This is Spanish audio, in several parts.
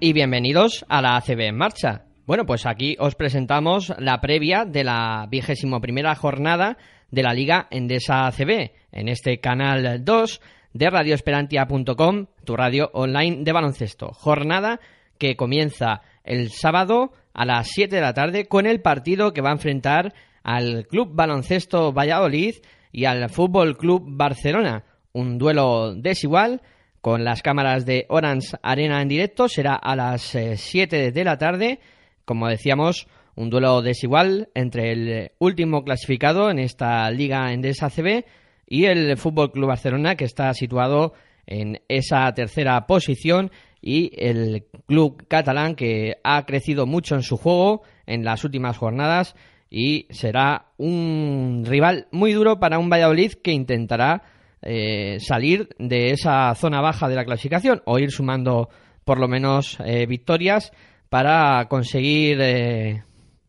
Y bienvenidos a la ACB en marcha. Bueno, pues aquí os presentamos la previa de la vigésimo primera jornada de la Liga Endesa ACB en este canal 2 de radioesperantia.com, tu radio online de baloncesto. Jornada que comienza el sábado a las 7 de la tarde con el partido que va a enfrentar al Club Baloncesto Valladolid y al Fútbol Club Barcelona. Un duelo desigual con las cámaras de Orange Arena en directo. Será a las eh, 7 de la tarde. Como decíamos, un duelo desigual entre el último clasificado en esta liga Endesa CB y el Fútbol Club Barcelona, que está situado en esa tercera posición, y el club catalán, que ha crecido mucho en su juego en las últimas jornadas y será un rival muy duro para un Valladolid que intentará eh, salir de esa zona baja de la clasificación o ir sumando por lo menos eh, victorias para conseguir eh,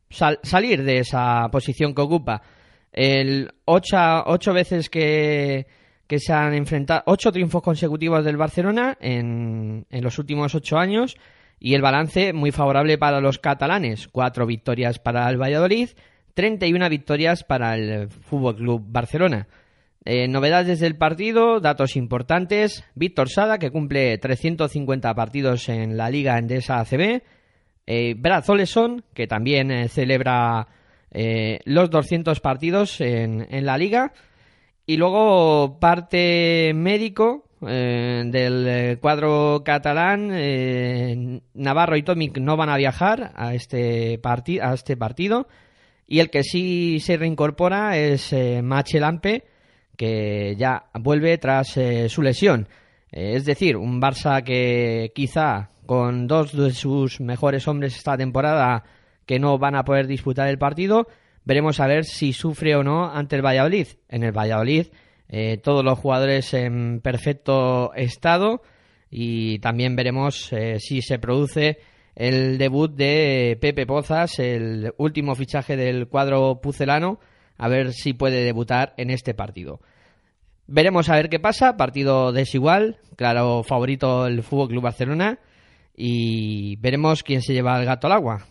sal- salir de esa posición que ocupa. El ocho, ocho veces que, que se han enfrentado, ocho triunfos consecutivos del Barcelona en, en los últimos ocho años y el balance muy favorable para los catalanes. Cuatro victorias para el Valladolid, 31 victorias para el Fútbol Club Barcelona. Eh, novedades del partido, datos importantes. Víctor Sada, que cumple 350 partidos en la Liga Endesa ACB. Eh, Brad Oleson, que también eh, celebra eh, los 200 partidos en, la Liga. Y luego parte médico del cuadro catalán. Navarro y Tomic no van a viajar a este, a este partido. Y el que sí se reincorpora es Machelampe, que ya vuelve tras eh, su lesión. Eh, es decir, un Barça que quizá con dos de sus mejores hombres esta temporada que no van a poder disputar el partido, veremos a ver si sufre o no ante el Valladolid. En el Valladolid eh, todos los jugadores en perfecto estado y también veremos si se produce el debut de Pepe Pozas, el último fichaje del cuadro pucelano, a ver si puede debutar en este partido. Veremos a ver qué pasa, partido desigual, claro favorito el Fútbol Club Barcelona y veremos quién se lleva el gato al agua.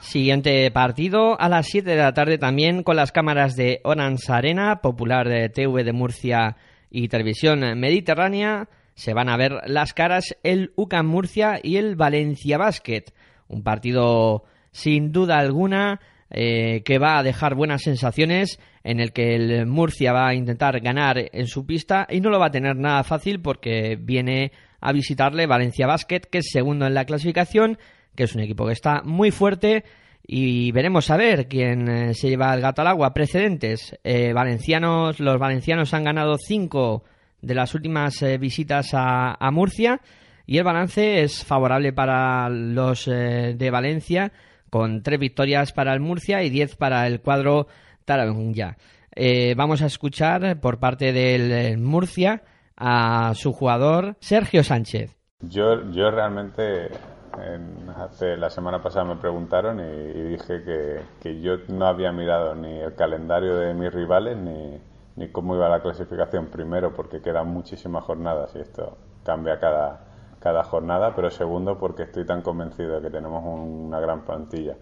Siguiente partido a las 7 de la tarde también con las cámaras de Orange Arena, popular de TV de Murcia y Televisión Mediterránea. Se van a ver las caras el UCAM Murcia y el Valencia Basket. Un partido sin duda alguna eh, que va a dejar buenas sensaciones en el que el Murcia va a intentar ganar en su pista y no lo va a tener nada fácil porque viene a visitarle Valencia Basket que es segundo en la clasificación que es un equipo que está muy fuerte y veremos a ver quién eh, se lleva el gato al agua. Precedentes, eh, valencianos, los valencianos han ganado cinco de las últimas visitas a Murcia y el balance es favorable para los eh, de Valencia con tres victorias para el Murcia y diez para el cuadro Tarabunya. Eh, vamos a escuchar por parte del eh, Murcia a su jugador Sergio Sánchez. Yo, yo realmente, en- hace la semana pasada me preguntaron y, y dije que, que yo no había mirado ni el calendario de mis rivales ni, ni cómo iba la clasificación. Primero, porque quedan muchísimas jornadas y esto cambia cada, cada jornada, pero segundo, porque estoy tan convencido de que tenemos un- una gran plantilla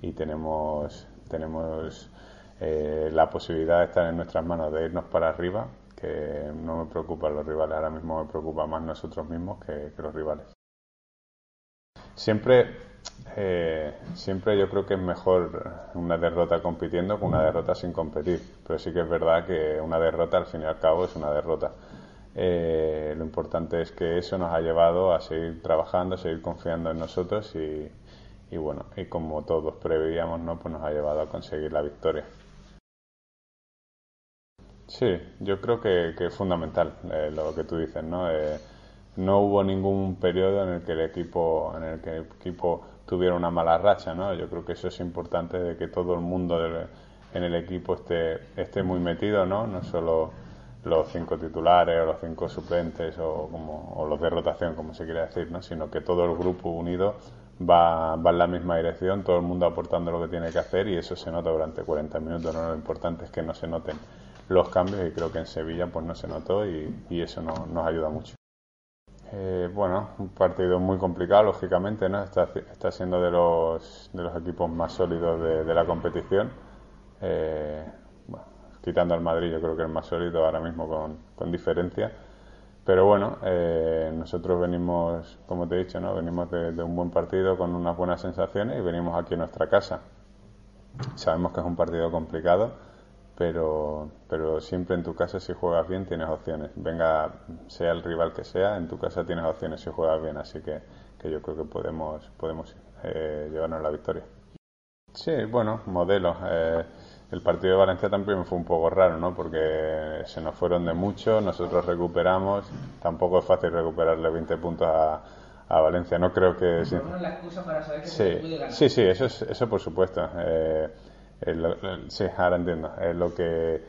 y tenemos, tenemos eh, la posibilidad de estar en nuestras manos de irnos para arriba, que no me preocupan los rivales, ahora mismo me preocupa más nosotros mismos que, que los rivales. Siempre, eh, siempre yo creo que es mejor una derrota compitiendo que una derrota sin competir, pero sí que es verdad que una derrota al fin y al cabo es una derrota. Eh, lo importante es que eso nos ha llevado a seguir trabajando, a seguir confiando en nosotros y, y bueno, y como todos preveíamos, ¿no? pues nos ha llevado a conseguir la victoria. Sí, yo creo que, es fundamental eh, lo que tú dices, ¿no? Eh, no hubo ningún periodo en el que el equipo, en el que el equipo tuviera una mala racha, ¿no? Yo creo que eso es importante de que todo el mundo del- en el equipo esté, esté muy metido, ¿no? No solo los cinco titulares o los cinco suplentes o, como, o los de rotación, como se quiere decir, ¿no? Sino que todo el grupo unido va, va en la misma dirección, todo el mundo aportando lo que tiene que hacer y eso se nota durante 40 minutos, ¿no? Lo importante es que no se noten los cambios y creo que en Sevilla pues no se notó y, y eso no- nos ayuda mucho. Eh, bueno, un partido muy complicado, lógicamente, ¿no? Está, está siendo de los, de los equipos más sólidos de, de la competición. Eh, quitando al Madrid, yo creo que es más sólido ahora mismo con, con diferencia. Pero bueno, eh, nosotros venimos, como te he dicho, ¿no? Venimos de, de un buen partido con unas buenas sensaciones y venimos aquí a nuestra casa. Sabemos que es un partido complicado, pero, pero siempre en tu casa si juegas bien tienes opciones. Venga, sea el rival que sea, en tu casa tienes opciones si juegas bien, así que, que yo creo que podemos, podemos eh, llevarnos la victoria. Sí, bueno, modelos. Eh, el partido de Valencia también fue un poco raro, ¿no? Porque se nos fueron de mucho, nosotros recuperamos. Tampoco es fácil recuperarle 20 puntos a, a Valencia. No creo que... sin- la excusa para saber que se puede Sí, ganar. sí, sí, eso, es, eso por supuesto. Eh, lo- sí, ahora entiendo. Eh, lo, que,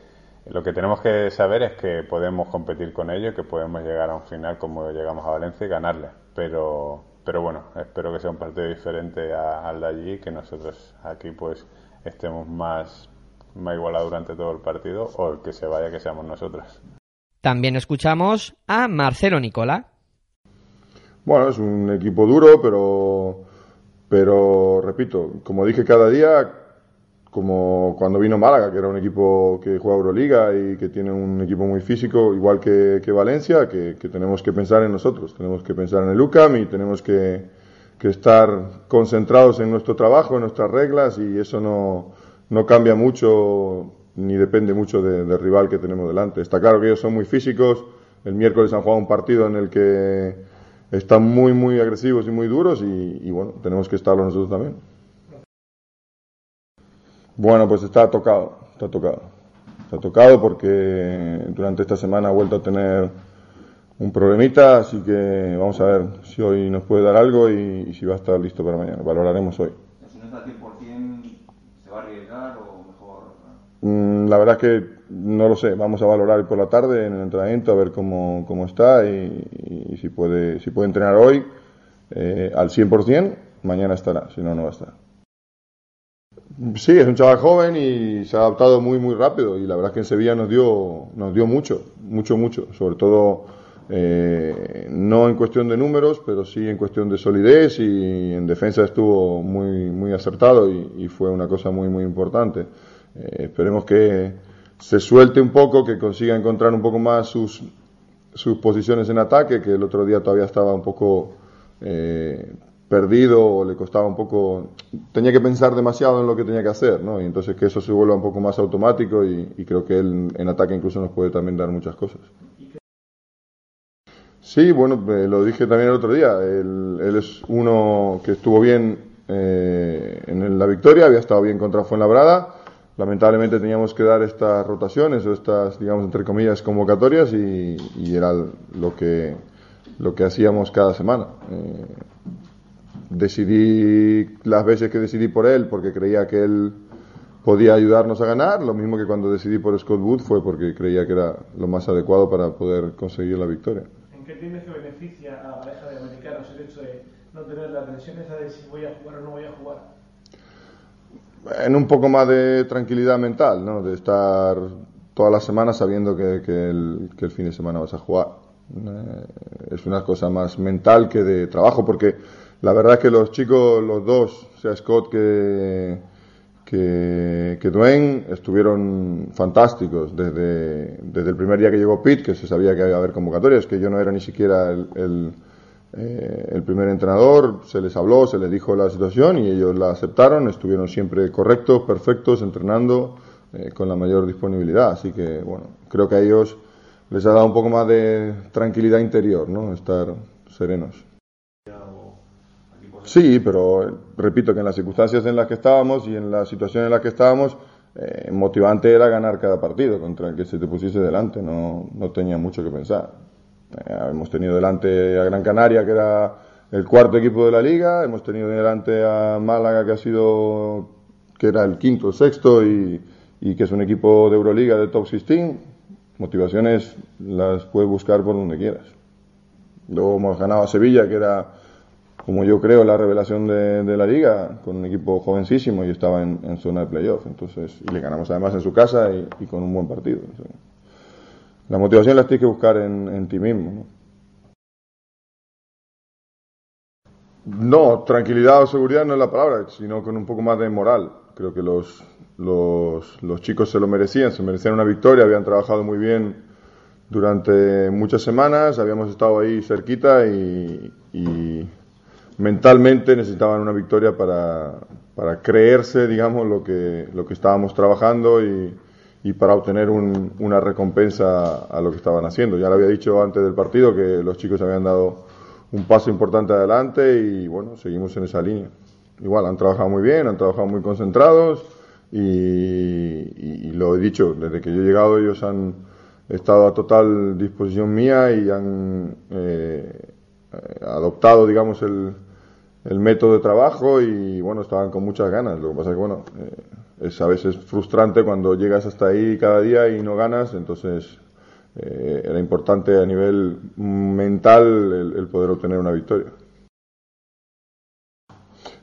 lo que tenemos que saber es que podemos competir con ellos, que podemos llegar a un final como llegamos a Valencia y ganarle. Pero, pero bueno, espero que sea un partido diferente al de allí que nosotros aquí pues estemos más, más igualados durante todo el partido o el que se vaya que seamos nosotros. También escuchamos a Marcelo Nicola. Bueno, es un equipo duro, pero, pero repito, como dije cada día, como cuando vino Málaga, que era un equipo que juega Euroliga y que tiene un equipo muy físico, igual que, que Valencia, que, que tenemos que pensar en nosotros, tenemos que pensar en el UCAM y tenemos que, que estar concentrados en nuestro trabajo, en nuestras reglas y eso no, no cambia mucho ni depende mucho de- del rival que tenemos delante. Está claro que ellos son muy físicos, el miércoles han jugado un partido en el que están muy, muy agresivos y muy duros y, bueno, tenemos que estarlo nosotros también. Bueno, pues está tocado, está tocado. Está tocado porque durante esta semana ha vuelto a tener un problemita, así que vamos a ver si hoy nos puede dar algo y si va a estar listo para mañana. Valoraremos hoy. Si no está al 100%, ¿se va a arriesgar o mejor? Mm, La verdad es que no lo sé. Vamos a valorar por la tarde en el entrenamiento a ver cómo, cómo está y, y si puede si puede entrenar hoy eh, al 100%, mañana estará. Si no, no va a estar. Sí, es un chaval joven y se ha adaptado muy muy rápido y la verdad es que en Sevilla nos dio nos dio mucho, mucho, mucho. Sobre todo eh, no en cuestión de números, pero sí en cuestión de solidez y en defensa estuvo muy muy acertado y, y fue una cosa muy muy importante. Eh, esperemos que se suelte un poco, que consiga encontrar un poco más sus, sus posiciones en ataque, que el otro día todavía estaba un poco eh, perdido o le costaba un poco, tenía que pensar demasiado en lo que tenía que hacer, ¿no? Y entonces que eso se vuelva un poco más automático y, y creo que él en ataque incluso nos puede también dar muchas cosas. Sí, bueno, eh, lo dije también el otro día. Él, es uno que estuvo bien en la victoria, había estado bien contra Fuenlabrada. Lamentablemente teníamos que dar estas rotaciones o estas, digamos, entre comillas, convocatorias y, y era lo que, lo que hacíamos cada semana. Eh, decidí las veces que decidí por él porque creía que él podía ayudarnos a ganar, lo mismo que cuando decidí por Scott Wood fue porque creía que era lo más adecuado para poder conseguir la victoria. ¿En qué tienes que beneficia a la pareja de americanos el hecho de no tener la tensión esa de si voy a jugar o no voy a jugar? En un poco más de tranquilidad mental, ¿no? De estar toda la semana sabiendo que, que el, que el fin de semana vas a jugar. Eh, es una cosa más mental que de trabajo, porque la verdad es que los chicos, los dos, sea Scott que, que, Dwayne estuvieron fantásticos desde, desde el primer día que llegó Pitt, que se sabía que iba a haber convocatorias, que yo no era ni siquiera el, eh, el primer entrenador, se les habló, se les dijo la situación y ellos la aceptaron, estuvieron siempre correctos, perfectos, entrenando eh, con la mayor disponibilidad. Así que, bueno, creo que a ellos les ha dado un poco más de tranquilidad interior, ¿no? Estar serenos. Sí, pero eh, repito que en las circunstancias en las que estábamos y en la situación en la que estábamos, motivante era ganar cada partido contra el que se te pusiese delante, no, no tenía mucho que pensar. Eh, hemos tenido delante a Gran Canaria, que era el cuarto equipo de la liga, hemos tenido delante a Málaga, que ha sido, que era el quinto, el sexto, y, y que es un equipo de Euroliga de top 16. Motivaciones las puedes buscar por donde quieras. Luego hemos ganado a Sevilla, que era como yo creo, la revelación de, de la liga, con un equipo jovencísimo y estaba en, en zona de playoff. Entonces, y le ganamos además en su casa y, y con un buen partido. Sea, la motivación la tienes que buscar en, en ti mismo. ¿no? no, tranquilidad o seguridad no es la palabra, sino con un poco más de moral. Creo que los, los, los chicos se lo merecían, se merecían una victoria, habían trabajado muy bien durante muchas semanas, habíamos estado ahí cerquita y, y mentalmente necesitaban una victoria para, para creerse, digamos, lo que, lo que estábamos trabajando y, y para obtener un, una recompensa a lo que estaban haciendo. Ya lo había dicho antes del partido que los chicos habían dado un paso importante adelante y bueno, seguimos en esa línea. Igual, han trabajado muy bien, han trabajado muy concentrados y, lo he dicho, desde que yo he llegado ellos han estado a total disposición mía y han eh, adoptado, digamos, el, el, método de trabajo y, bueno, estaban con muchas ganas. Lo que pasa es que, bueno, eh, es a veces frustrante cuando llegas hasta ahí cada día y no ganas, entonces eh, era importante a nivel mental el, poder obtener una victoria.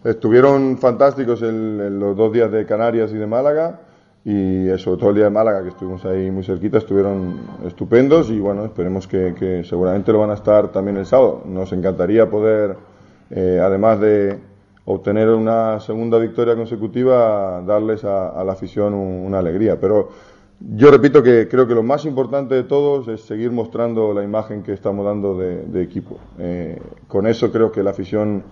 Estuvieron fantásticos el, los dos días de Canarias y de Málaga y sobre todo el día de Málaga, que estuvimos ahí muy cerquita, estuvieron estupendos y bueno, esperemos que, que seguramente lo van a estar también el sábado. Nos encantaría poder, eh, además de obtener una segunda victoria consecutiva, darles a, la afición un, una alegría. Pero yo repito que creo que lo más importante de todos es seguir mostrando la imagen que estamos dando de, equipo. Eh, con eso creo que la afición,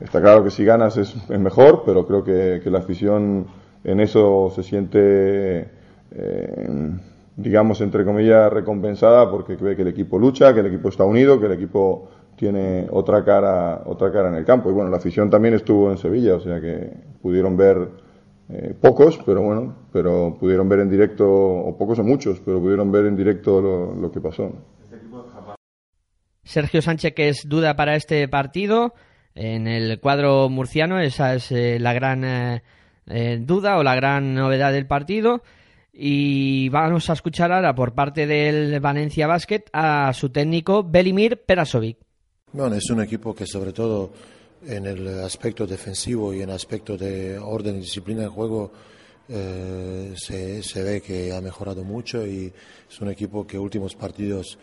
está claro que si ganas es, mejor, pero creo que, que la afición en eso se siente, eh, digamos, entre comillas, recompensada porque ve que el equipo lucha, que el equipo está unido, que el equipo tiene otra cara, otra cara en el campo. Y bueno, la afición también estuvo en Sevilla, o sea que pudieron ver eh, pocos, pero bueno, pero pudieron ver en directo, o pocos o muchos, pero pudieron ver en directo lo, que pasó. Sergio Sánchez, que es duda para este partido en el cuadro murciano, esa es eh, la gran eh, eh, duda o la gran novedad del partido. Y vamos a escuchar ahora por parte del Valencia Basket a su técnico Belimir Perasovic. Bueno, es un equipo que sobre todo en el aspecto defensivo y en el aspecto de orden y disciplina de juego eh, se, se, ve que ha mejorado mucho y es un equipo que últimos partidos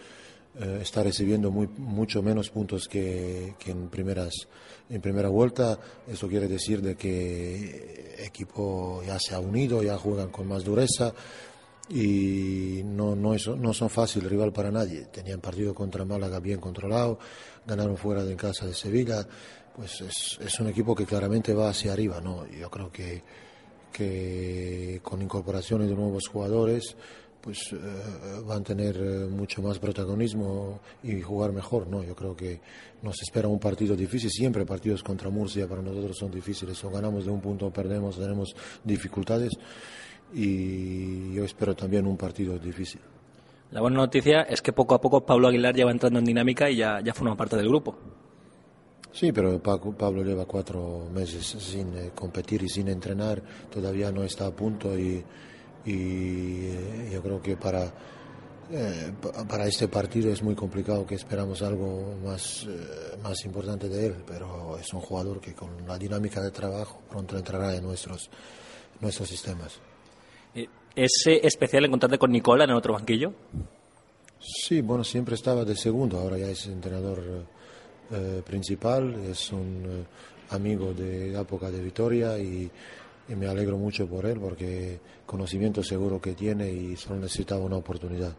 eh, está recibiendo muy, mucho menos puntos que, que en primeras en primera vuelta. Eso quiere decir de que el equipo ya se ha unido, ya juegan con más dureza y no, no, es, no son fácil rival para nadie. Tenían partido contra Málaga bien controlado, ganaron fuera de casa de Sevilla. Pues es, es un equipo que claramente va hacia arriba. ¿no? Yo creo que, que con incorporaciones de nuevos jugadores pues eh, van a tener eh, mucho más protagonismo y jugar mejor, ¿no? Yo creo que nos espera un partido difícil, siempre partidos contra Murcia para nosotros son difíciles, o ganamos de un punto o perdemos, tenemos dificultades y yo espero también un partido difícil. La buena noticia es que poco a poco Pablo Aguilar ya va entrando en dinámica y ya, ya forma parte del grupo. Sí, pero Pablo lleva cuatro meses sin eh, competir y sin entrenar, todavía no está a punto y y eh, yo creo que para, eh, para este partido es muy complicado que esperamos algo más, más importante de él, pero es un jugador que con la dinámica de trabajo pronto entrará en nuestros, nuestros sistemas. ¿Es especial encontrarte con Nicola en el otro banquillo? Sí, bueno, siempre estaba de segundo, ahora ya es entrenador eh, principal, es un eh, amigo de la época de Vitoria y y me alegro mucho por él porque conocimiento seguro que tiene y solo necesitaba una oportunidad.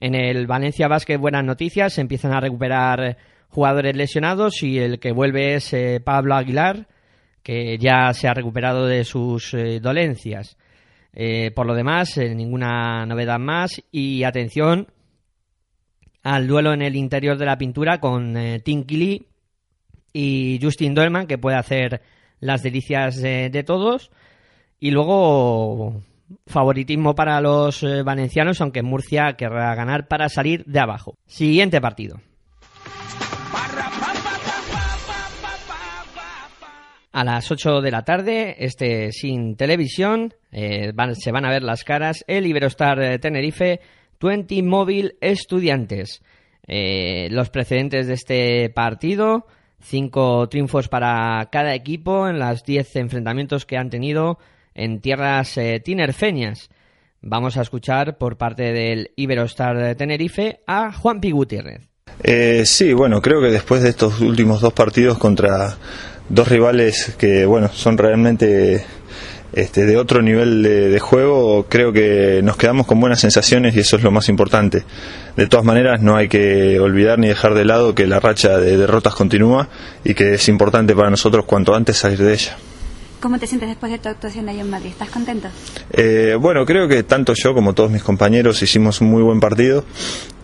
En el Valencia Basket buenas noticias, se empiezan a recuperar jugadores lesionados y el que vuelve es eh, Pablo Aguilar, que ya se ha recuperado de sus eh, dolencias. Eh, por lo demás, eh, ninguna novedad más y atención al duelo en el interior de la pintura con eh, Tim y Justin Dolman, que puede hacer las delicias de, de todos. Y luego favoritismo para los eh, valencianos, aunque Murcia querrá ganar para salir de abajo. Siguiente partido. A las 8 de la tarde, este sin televisión, eh, se van a ver las caras el Iberostar eh, Tenerife 20 Móvil Estudiantes. Eh, los precedentes de este partido, cinco triunfos para cada equipo en los 10 enfrentamientos que han tenido en tierras eh, tinerfeñas. Vamos a escuchar por parte del Iberostar de Tenerife a Juan Pi Gutiérrez. Sí, bueno, creo que después de estos últimos dos partidos contra dos rivales que, bueno, son realmente este, de otro nivel de, de juego, creo que nos quedamos con buenas sensaciones y eso es lo más importante. De todas maneras, no hay que olvidar ni dejar de lado que la racha de derrotas continúa y que es importante para nosotros cuanto antes salir de ella. ¿Cómo te sientes después de tu actuación ahí en Madrid? ¿Estás contento? Eh, bueno, creo que tanto yo como todos mis compañeros hicimos un muy buen partido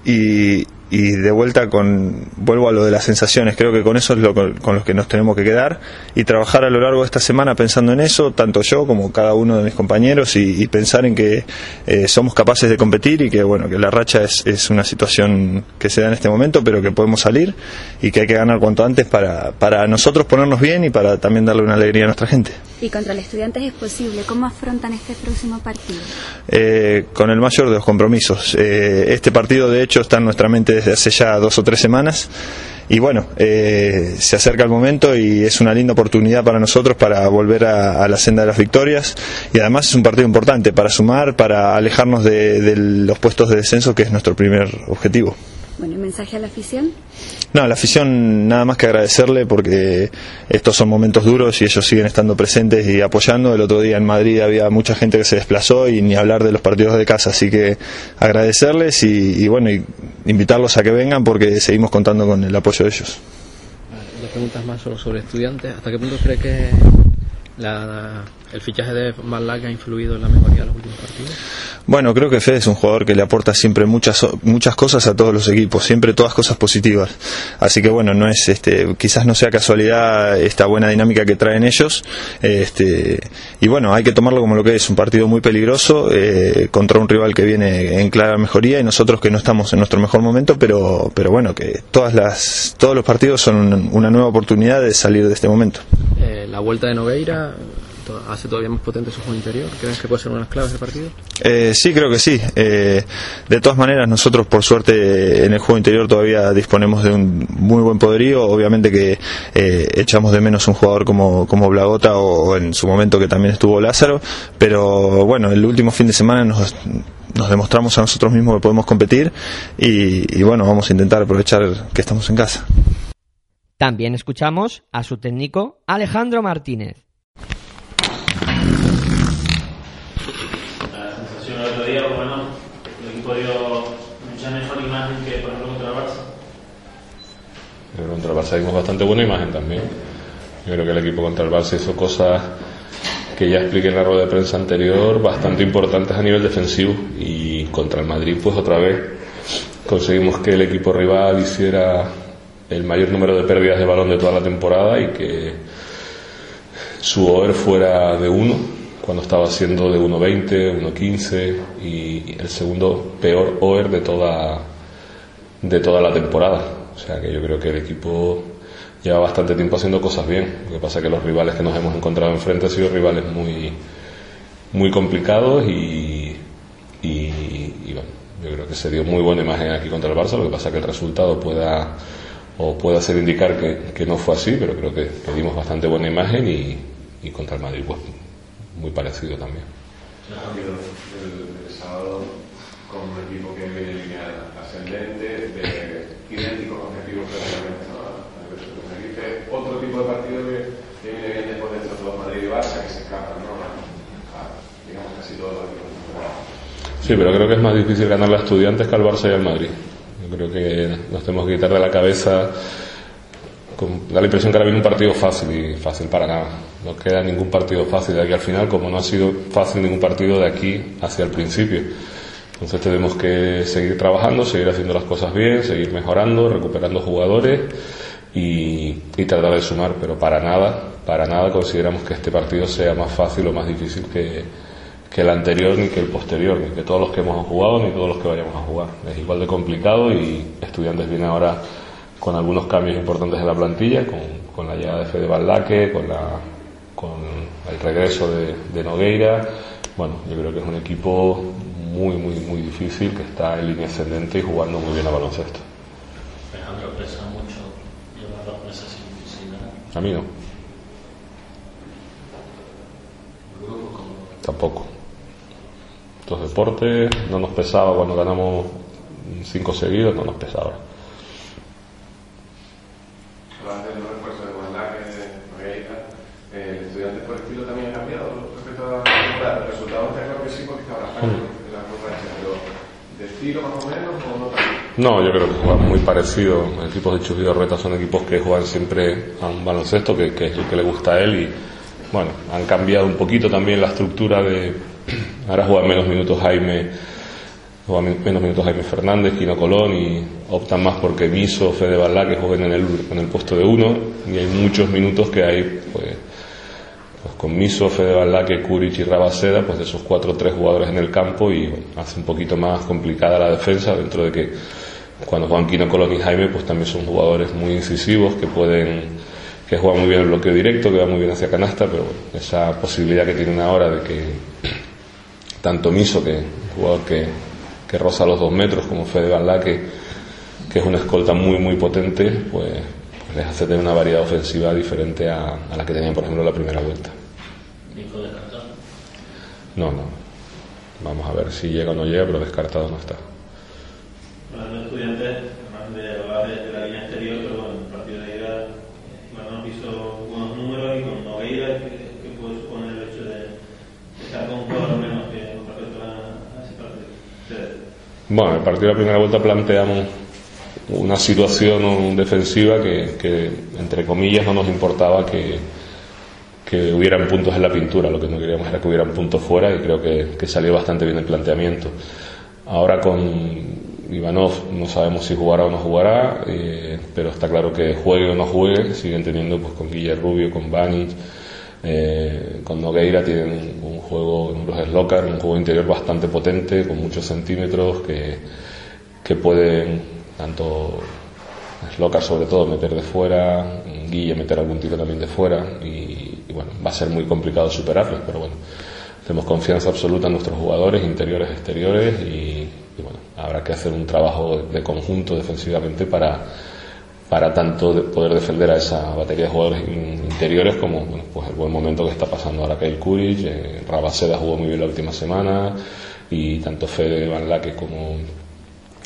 y, y de vuelta con vuelvo a lo de las sensaciones. Creo que con eso es lo con, con lo que nos tenemos que quedar y trabajar a lo largo de esta semana pensando en eso, tanto yo como cada uno de mis compañeros y, y pensar en que eh, somos capaces de competir y que bueno que la racha es, es una situación que se da en este momento, pero que podemos salir y que hay que ganar cuanto antes para para nosotros ponernos bien y para también darle una alegría a nuestra gente. Y contra el Estudiantes es posible. ¿Cómo afrontan este próximo partido? eh, con el mayor de los compromisos. Eh, este partido, de hecho, está en nuestra mente desde hace ya dos o tres semanas. Y bueno, eh, se acerca el momento y es una linda oportunidad para nosotros para volver a, a la senda de las victorias. Y además es un partido importante para sumar, para alejarnos de, de los puestos de descenso, que es nuestro primer objetivo. Bueno, ¿y mensaje a la afición? No, a la afición nada más que agradecerle porque estos son momentos duros y ellos siguen estando presentes y apoyando. El otro día en Madrid había mucha gente que se desplazó y ni hablar de los partidos de casa, así que agradecerles y, y bueno, y invitarlos a que vengan porque seguimos contando con el apoyo de ellos. Dos preguntas más solo sobre estudiantes. ¿Hasta qué punto cree que la- el fichaje de Malaga ha influido en la mejoría de los últimos partidos? Bueno, creo que Fede es un jugador que le aporta siempre muchas muchas cosas a todos los equipos, siempre todas cosas positivas. Así que bueno, no es este quizás no sea casualidad esta buena dinámica que traen ellos. Este y bueno, hay que tomarlo como lo que es un partido muy peligroso eh, contra un rival que viene en clara mejoría y nosotros que no estamos en nuestro mejor momento, pero pero bueno, que todas las todos los partidos son una nueva oportunidad de salir de este momento. Eh, la vuelta de Nogueira hace todavía más potente su juego interior. ¿Crees que puede ser una de las claves del partido? Eh, sí, creo que sí. Eh, de todas maneras, nosotros por suerte en el juego interior todavía disponemos de un muy buen poderío. Obviamente que eh, echamos de menos un jugador como, como Blagota o, o en su momento que también estuvo Lázaro. Pero bueno, el último fin de semana nos, nos demostramos a nosotros mismos que podemos competir y, y bueno, vamos a intentar aprovechar que estamos en casa. También escuchamos a su técnico Alejandro Martínez. La sensación del otro día, bueno, dio mucha mejor imagen que por ejemplo contra el Barça. Pero contra el Barça dimos bastante buena imagen también. Yo creo que el equipo contra el Barça hizo cosas que ya expliqué en la rueda de prensa anterior, bastante importantes a nivel defensivo. Y contra el Madrid, pues otra vez conseguimos que el equipo rival hiciera el mayor número de pérdidas de balón de toda la temporada y que su over fuera de 1 cuando estaba siendo de 1.20, 1.15 y el segundo peor over de toda de toda la temporada. O sea que yo creo que el equipo lleva bastante tiempo haciendo cosas bien. Lo que pasa es que los rivales que nos hemos encontrado enfrente han sido rivales muy muy complicados y, y, bueno, yo creo que se dio muy buena imagen aquí contra el Barça. Lo que pasa es que el resultado pueda o puede hacer indicar que, que no fue así, pero creo que, que dimos bastante buena imagen y, y contra el Madrid pues muy parecido también. El partido del, sábado con un equipo que viene en línea ascendente, de idénticos objetivos prácticamente a Tenerife, otro tipo de partido que, viene bien después de estos dos Madrid y Barça que se escapan ¿no? a, digamos casi todos los equipos. Sí, pero creo que es más difícil ganar a Estudiantes que al Barça y al Madrid. Yo creo que nos tenemos que quitar de la cabeza. Con, da la impresión que ahora viene un partido fácil y fácil para nada. No queda ningún partido fácil de aquí al final, como no ha sido fácil ningún partido de aquí hacia el principio. Entonces tenemos que seguir trabajando, seguir haciendo las cosas bien, seguir mejorando, recuperando jugadores y, y tratar de sumar, pero para nada, para nada consideramos que este partido sea más fácil o más difícil que, que el anterior ni que el posterior, ni que todos los que hemos jugado ni todos los que vayamos a jugar. Es igual de complicado y Estudiantes viene ahora con algunos cambios importantes en la plantilla, con, con la llegada de Fede Baldaque, con, la, con el regreso de, de Nogueira. Bueno, yo creo que es un equipo muy, muy, muy difícil que está en línea ascendente y jugando muy bien a baloncesto. Alejandro, pesa mucho llevar dos meses sin, sin ganar. A mí no. Tampoco. Estos deportes no nos pesaba cuando ganamos cinco seguidos, no nos pesaba. Hablas de los refuerzos de Guadalajara, de Nogueira. Eh, ¿El estudiante por estilo también ha cambiado respecto a la temporada? El resultado está claro que sí, porque está bajando en la borracha, pero ¿de estilo más o menos o no yo creo que juegan muy parecido. Equipos de Chus Reta son equipos que juegan siempre a un baloncesto, que, que es lo que le gusta a él. Y bueno, han cambiado un poquito también la estructura de. Ahora juegan menos minutos Jaime, menos minutos Jaime Fernández, Quino Colón y optan más porque Miso, Fede Balá, que jueguen en el, en el puesto de uno. Y hay muchos minutos que hay, pues, pues con Miso, Fede Baldaque, Kuric y Rabaseda, pues de esos cuatro o tres jugadores en el campo y hace un poquito más complicada la defensa dentro de que cuando juegan Quino Colón y Jaime, pues también son jugadores muy incisivos que pueden, que juegan muy bien el bloqueo directo, que van muy bien hacia canasta, pero bueno, esa posibilidad que tienen ahora de que tanto Miso, que jugador que, que roza los dos metros, como Fede Baldaque, que es una escolta muy muy potente, pues, pues les hace tener una variedad ofensiva diferente a, a la que tenían, por ejemplo, la primera vuelta. No, no. Vamos a ver si llega o no llega, pero descartado no está. De estudiantes, además bueno. Bueno, el partido de la primera vuelta planteamos una situación defensiva que, que, entre comillas, no nos importaba que, que hubieran puntos en la pintura. Lo que no queríamos era que hubieran puntos fuera y creo que, que salió bastante bien el planteamiento. Ahora con Ivanov no sabemos si jugará o no jugará, eh, pero está claro que juegue o no juegue, siguen teniendo pues con Guille Rubio, con Banic, eh, con Nogueira tienen un juego, los Slokar, un juego interior bastante potente, con muchos centímetros que, que pueden tanto Slokar sobre todo meter de fuera, Guille meter algún tiro también de fuera y, y bueno, va a ser muy complicado superarlos, pero bueno, tenemos confianza absoluta en nuestros jugadores, interiores, exteriores y, habrá que hacer un trabajo de conjunto defensivamente para, para tanto de poder defender a esa batería de jugadores in- interiores como pues el buen momento que está pasando ahora Kyle Kuric, eh, Rabaseda jugó muy bien la última semana y tanto Fede Van Laque como,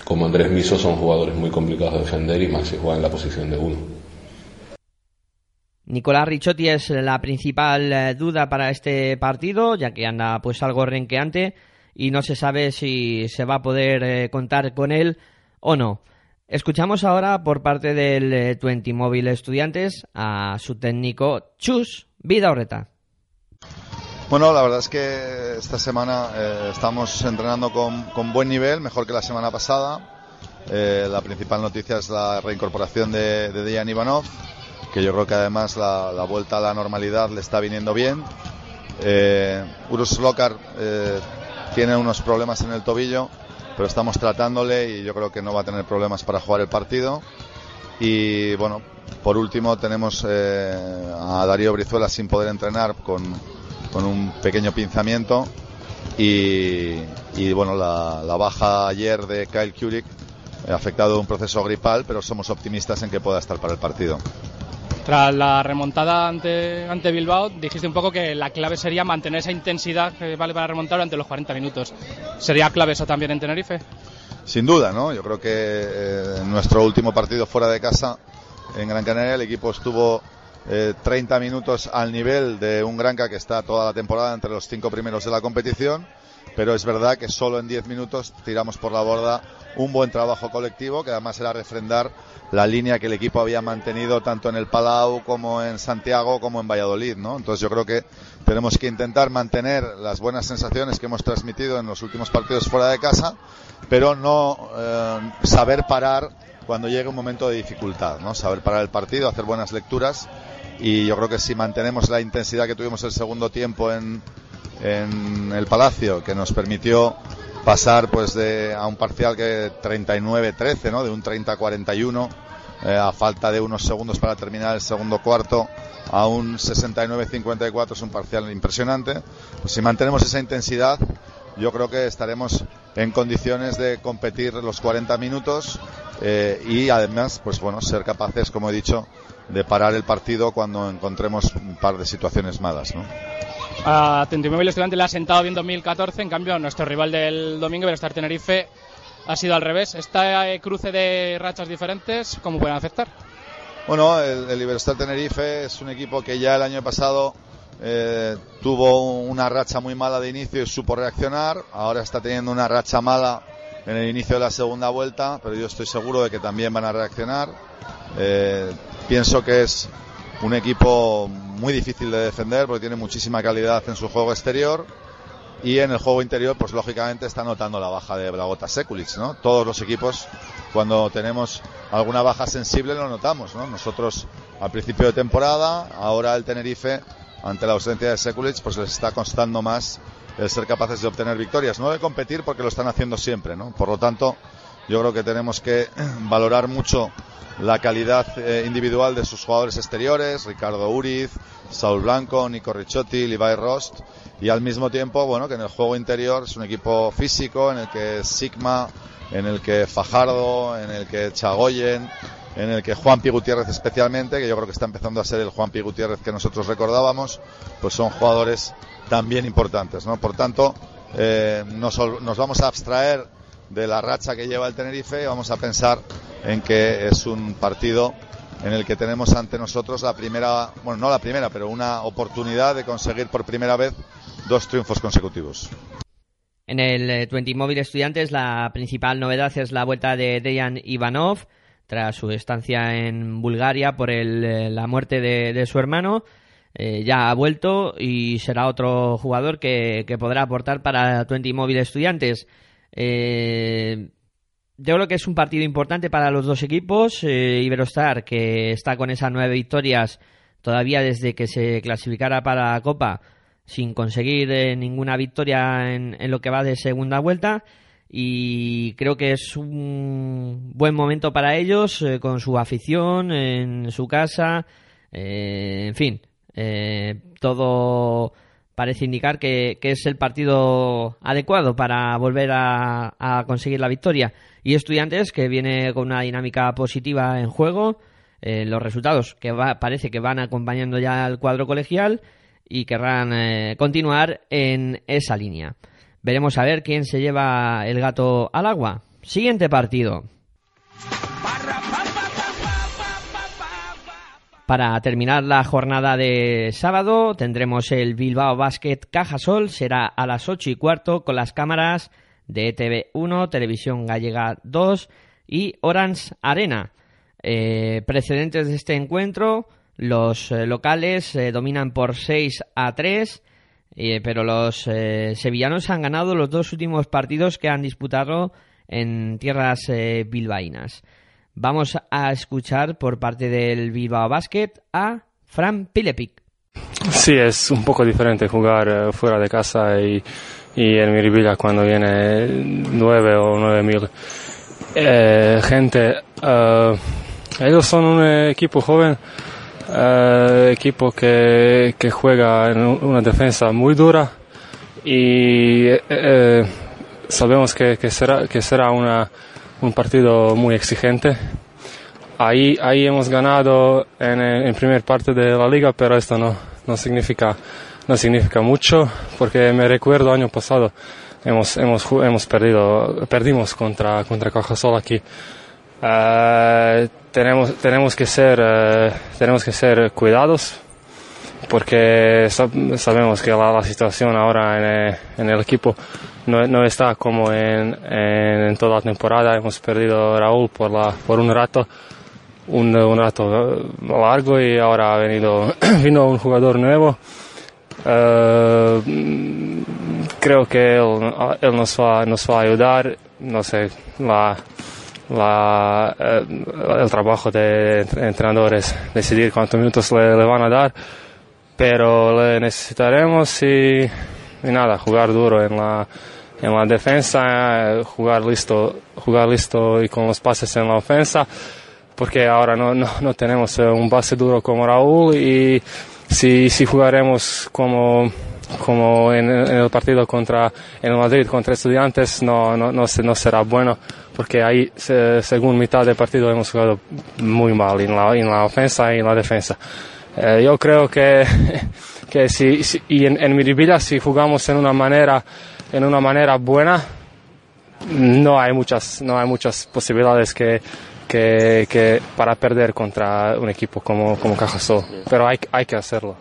como Andrés Miso son jugadores muy complicados de defender y más si juegan en la posición de uno. Nicolás Ricciotti es la principal eh, duda para este partido, ya que anda pues algo renqueante y no se sabe si se va a poder eh, contar con él o no. Escuchamos ahora por parte del eh, Twenty Móvil Estudiantes a su técnico Chus Vidaurreta. Bueno, la verdad es que esta semana eh, estamos entrenando con, con buen nivel, mejor que la semana pasada. Eh, la principal noticia es la reincorporación de, de Dejan Ivanov, que yo creo que además la, la vuelta a la normalidad le está viniendo bien. Eh, Urus Lokar eh, tiene unos problemas en el tobillo, pero estamos tratándole y yo creo que no va a tener problemas para jugar el partido. Y bueno, por último tenemos eh, a Darío Brizuela sin poder entrenar con, con un pequeño pinzamiento y, bueno, la, baja ayer de Kyle Kuric ha afectado un proceso gripal, pero somos optimistas en que pueda estar para el partido. Tras la remontada ante, ante Bilbao, dijiste un poco que la clave sería mantener esa intensidad que vale para remontar durante los 40 minutos. ¿Sería clave eso también en Tenerife? Sin duda, ¿no? Yo creo que eh, nuestro último partido fuera de casa en Gran Canaria el equipo estuvo eh, 30 minutos al nivel de un Granca que está toda la temporada entre los cinco primeros de la competición, pero es verdad que solo en 10 minutos tiramos por la borda un buen trabajo colectivo que además era refrendar la línea que el equipo había mantenido tanto en el Palau como en Santiago como en Valladolid, ¿no? Entonces yo creo que tenemos que intentar mantener las buenas sensaciones que hemos transmitido en los últimos partidos fuera de casa, pero no eh, saber parar cuando llegue un momento de dificultad, ¿no? Saber parar el partido, hacer buenas lecturas y yo creo que si mantenemos la intensidad que tuvimos el segundo tiempo en, en el Palacio, que nos permitió pasar pues de a un parcial que 39-13, ¿no? De un 30-41 eh, a falta de unos segundos para terminar el segundo cuarto a un 69-54 es un parcial impresionante. Pues si mantenemos esa intensidad, yo creo que estaremos en condiciones de competir los 40 minutos eh, y además, pues bueno, ser capaces, como he dicho, de parar el partido cuando encontremos un par de situaciones malas. A Tentimóvil Estudiante le ha sentado bien 2014, en cambio nuestro rival del domingo, Iberostar Tenerife, ha sido al revés. Este cruce de rachas diferentes, ¿cómo pueden afectar? Bueno, el, el Iberostar Tenerife es un equipo que ya el año pasado eh, tuvo una racha muy mala de inicio y supo reaccionar. Ahora está teniendo una racha mala en el inicio de la segunda vuelta, pero yo estoy seguro de que también van a reaccionar. Eh, pienso que es un equipo muy difícil de defender porque tiene muchísima calidad en su juego exterior y en el juego interior pues lógicamente está notando la baja de Blagota Sekulic, ¿no? Todos los equipos cuando tenemos alguna baja sensible lo notamos, ¿no? Nosotros al principio de temporada, ahora el Tenerife ante la ausencia de Sekulic pues les está costando más el ser capaces de obtener victorias, no de competir porque lo están haciendo siempre, ¿no? Por lo tanto, yo creo que tenemos que valorar mucho la calidad eh, individual de sus jugadores exteriores, Ricardo Uriz, Saul Blanco, Nico Ricciotti, Levi Rost, y al mismo tiempo, bueno, que en el juego interior es un equipo físico en el que Sigma, en el que Fajardo, en el que Chagoyen, en el que Juan Pi Gutiérrez especialmente, que yo creo que está empezando a ser el Juan Pi Gutiérrez que nosotros recordábamos, pues son jugadores también importantes, ¿no? Por tanto, eh, nos, nos vamos a abstraer de la racha que lleva el Tenerife y vamos a pensar en que es un partido en el que tenemos ante nosotros la primera, bueno, no la primera, pero una oportunidad de conseguir por primera vez dos triunfos consecutivos. En el eh, 20 Móvil Estudiantes la principal novedad es la vuelta de Dejan Ivanov tras su estancia en Bulgaria por el, eh, la muerte de, de su hermano. Eh, ya ha vuelto y será otro jugador que, que podrá aportar para 20 Móvil Estudiantes. Eh, yo creo que es un partido importante para los dos equipos. Eh, Iberostar, que está con esas nueve victorias todavía desde que se clasificara para la Copa, sin conseguir eh, ninguna victoria en, lo que va de segunda vuelta. Y creo que es un buen momento para ellos, eh, con su afición en su casa. en fin, todo parece indicar que, que, es el partido adecuado para volver a, conseguir la victoria. Y Estudiantes, que viene con una dinámica positiva en juego, eh, los resultados que parece que van acompañando ya al cuadro colegial y querrán eh, continuar en esa línea. Veremos a ver quién se lleva el gato al agua. Siguiente partido. Para terminar la jornada de sábado tendremos el Bilbao Basket Cajasol, será a las 8 y cuarto con las cámaras de TV1, Televisión Gallega 2 y Orange Arena. Eh, precedentes de este encuentro, los eh, locales eh, dominan por 6 a 3, pero los sevillanos han ganado los dos últimos partidos que han disputado en tierras bilbaínas. Vamos a escuchar por parte del Bilbao Basket a Fran Pilepic. Sí, es un poco diferente jugar uh, fuera de casa y, y en Miribilla cuando viene nueve o nueve mil eh, gente. Uh, ellos son un equipo joven, uh, equipo que, que, juega en una defensa muy dura y eh, sabemos que, que, será, que será una un partido muy exigente. Ahí, ahí hemos ganado en, en primer parte de la liga, pero esto no, no, significa, no significa mucho, porque me recuerdo año pasado hemos, hemos, hemos perdido, perdimos contra, contra Cajasol aquí. Uh, tenemos, tenemos, que ser, eh, tenemos que ser cuidados porque sab- sabemos que la, la situación ahora en, eh, en el equipo no, no está como en, en, en toda la temporada. Hemos perdido a Raúl por, la, por un rato, un, un rato eh, largo y ahora ha venido vino un jugador nuevo. Mm, creo que él, él nos, va, nos va a ayudar. No sé, la, la, eh, el trabajo de entrenadores, decidir cuántos minutos le, le van a dar, pero le necesitaremos y, y nada, jugar duro en la, en la defensa, eh, jugar listo, jugar listo y con los pases en la ofensa, porque ahora no, no, no tenemos eh, un base duro como Raúl y si, si jugaremos como como en, en el partido contra el Madrid contra Estudiantes no, no, no, no será bueno porque ahí se- según mitad del partido hemos jugado muy mal en la, en la ofensa y en la defensa. Eh, yo creo que, que si, si- y en, en Miribilla si jugamos en una manera en una manera buena no hay muchas no hay muchas posibilidades que que, que para perder contra un equipo como, como Cajasol, pero hay, hay que hacerlo.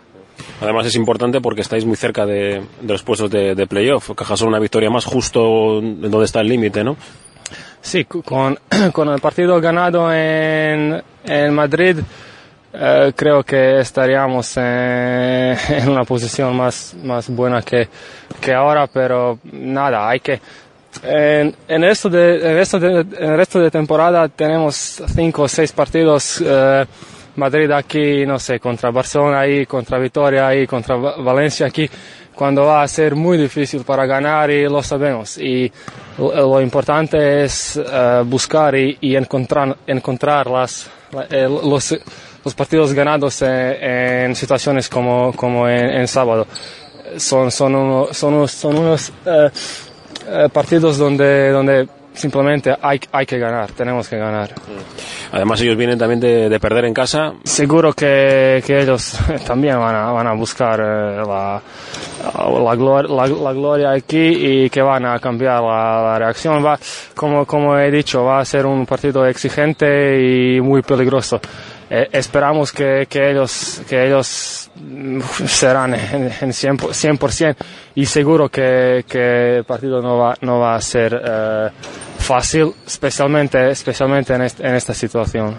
Además es importante porque estáis muy cerca de, de los puestos de, de playoff. Cajasol una victoria más justo donde está el límite, ¿no? Sí, con, con el partido ganado en, en Madrid, eh, creo que estaríamos eh, en una posición más, más buena que, que ahora, pero nada, hay que. En, en, el resto de, en, el resto de, en el resto de temporada tenemos cinco o seis partidos. eh, Madrid aquí, no sé, contra Barcelona ahí, contra Vitoria ahí, contra Va- Valencia aquí, cuando va a ser muy difícil para ganar y lo sabemos. Y lo, lo importante es eh, buscar y, y encontrar, encontrar las, la- eh, los, los partidos ganados eh, en situaciones como, como en, en sábado. Son, son, uno- son unos, son unos eh, eh, partidos donde, donde simplemente hay, hay que ganar, tenemos que ganar. Además ellos vienen también de, de perder en casa. Seguro que, que ellos también van a, van a buscar eh, la, la, glor- la- la gloria aquí y que van a cambiar la, la reacción. Va, como, como he dicho, va a ser un partido exigente y muy peligroso. Eh, esperamos que, que ellos, que ellos serán en, en 100%, 100% y seguro que, que el partido no va, no va a ser eh, fácil, especialmente, especialmente en, est- en esta situación.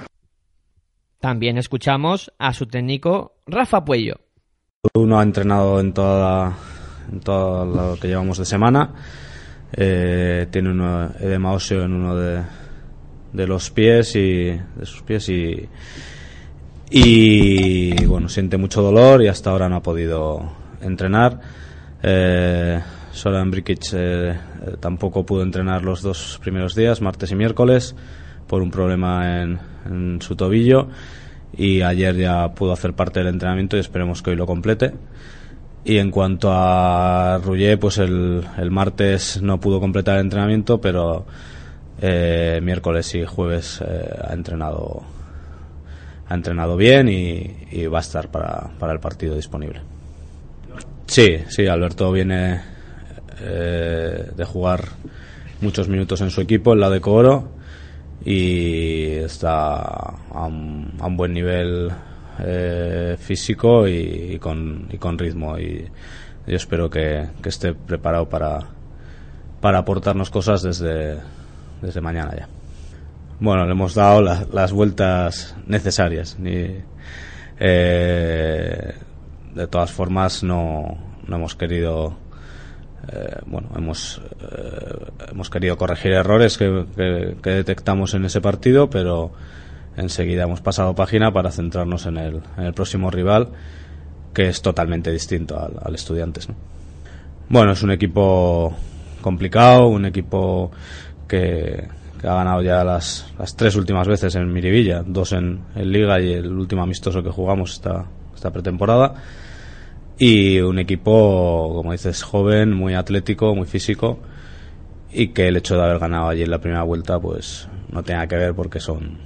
También escuchamos a su técnico Rafa Puello. Uno ha entrenado en toda, en todo lo que llevamos de semana. Eh, tiene un edema óseo en uno de, de los pies y de sus pies y, y bueno siente mucho dolor y hasta ahora no ha podido entrenar. Eh, Soran Brikic eh, eh, tampoco pudo entrenar los dos primeros días, martes y miércoles, por un problema en, su tobillo y ayer ya pudo hacer parte del entrenamiento y esperemos que hoy lo complete. Y en cuanto a Ruggier, pues el, el martes no pudo completar el entrenamiento, pero eh, miércoles y jueves eh, ha entrenado ha entrenado bien y, va a estar para, el partido disponible. Sí, sí, Alberto viene eh, de jugar muchos minutos en su equipo, en la de Coro, y está a un, buen nivel eh, físico y, con, y con ritmo. Y yo espero que, que esté preparado para, para aportarnos cosas desde mañana ya. Bueno, le hemos dado la- las vueltas necesarias. Ni, eh, de todas formas, no, no hemos querido. eh, bueno, hemos, eh, hemos querido corregir errores que, que- detectamos en ese partido, pero enseguida hemos pasado página para centrarnos en el, en el próximo rival, que es totalmente distinto al, al Estudiantes. ¿no? Bueno, es un equipo complicado, un equipo que, que ha ganado ya las, las tres últimas veces en Miribilla, dos en, en Liga y el último amistoso que jugamos esta, esta pretemporada. Y un equipo, como dices, joven, muy atlético, muy físico y que el hecho de haber ganado allí en la primera vuelta pues no tenga que ver porque son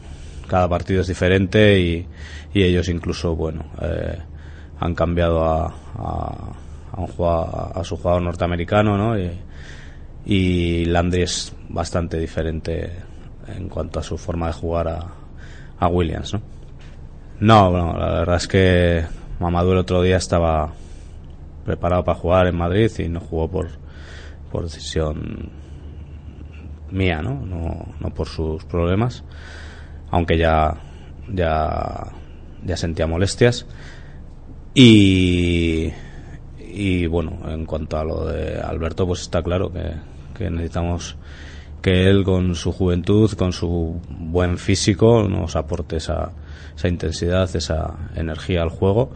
cada partido es diferente y, y ellos incluso bueno eh, han cambiado a, a, a un jugador- a su jugador norteamericano ¿no? y, y Landry es bastante diferente en cuanto a su forma de jugar a, a Williams, ¿no? No, la verdad es que Mamadou el otro día estaba preparado para jugar en Madrid y no jugó por, por decisión mía, ¿no? ¿no? No por sus problemas, aunque ya, ya, ya sentía molestias. Y, y bueno, en cuanto a lo de Alberto, pues está claro que, que necesitamos que él con su juventud, con su buen físico, nos aporte esa, esa intensidad, esa energía al juego.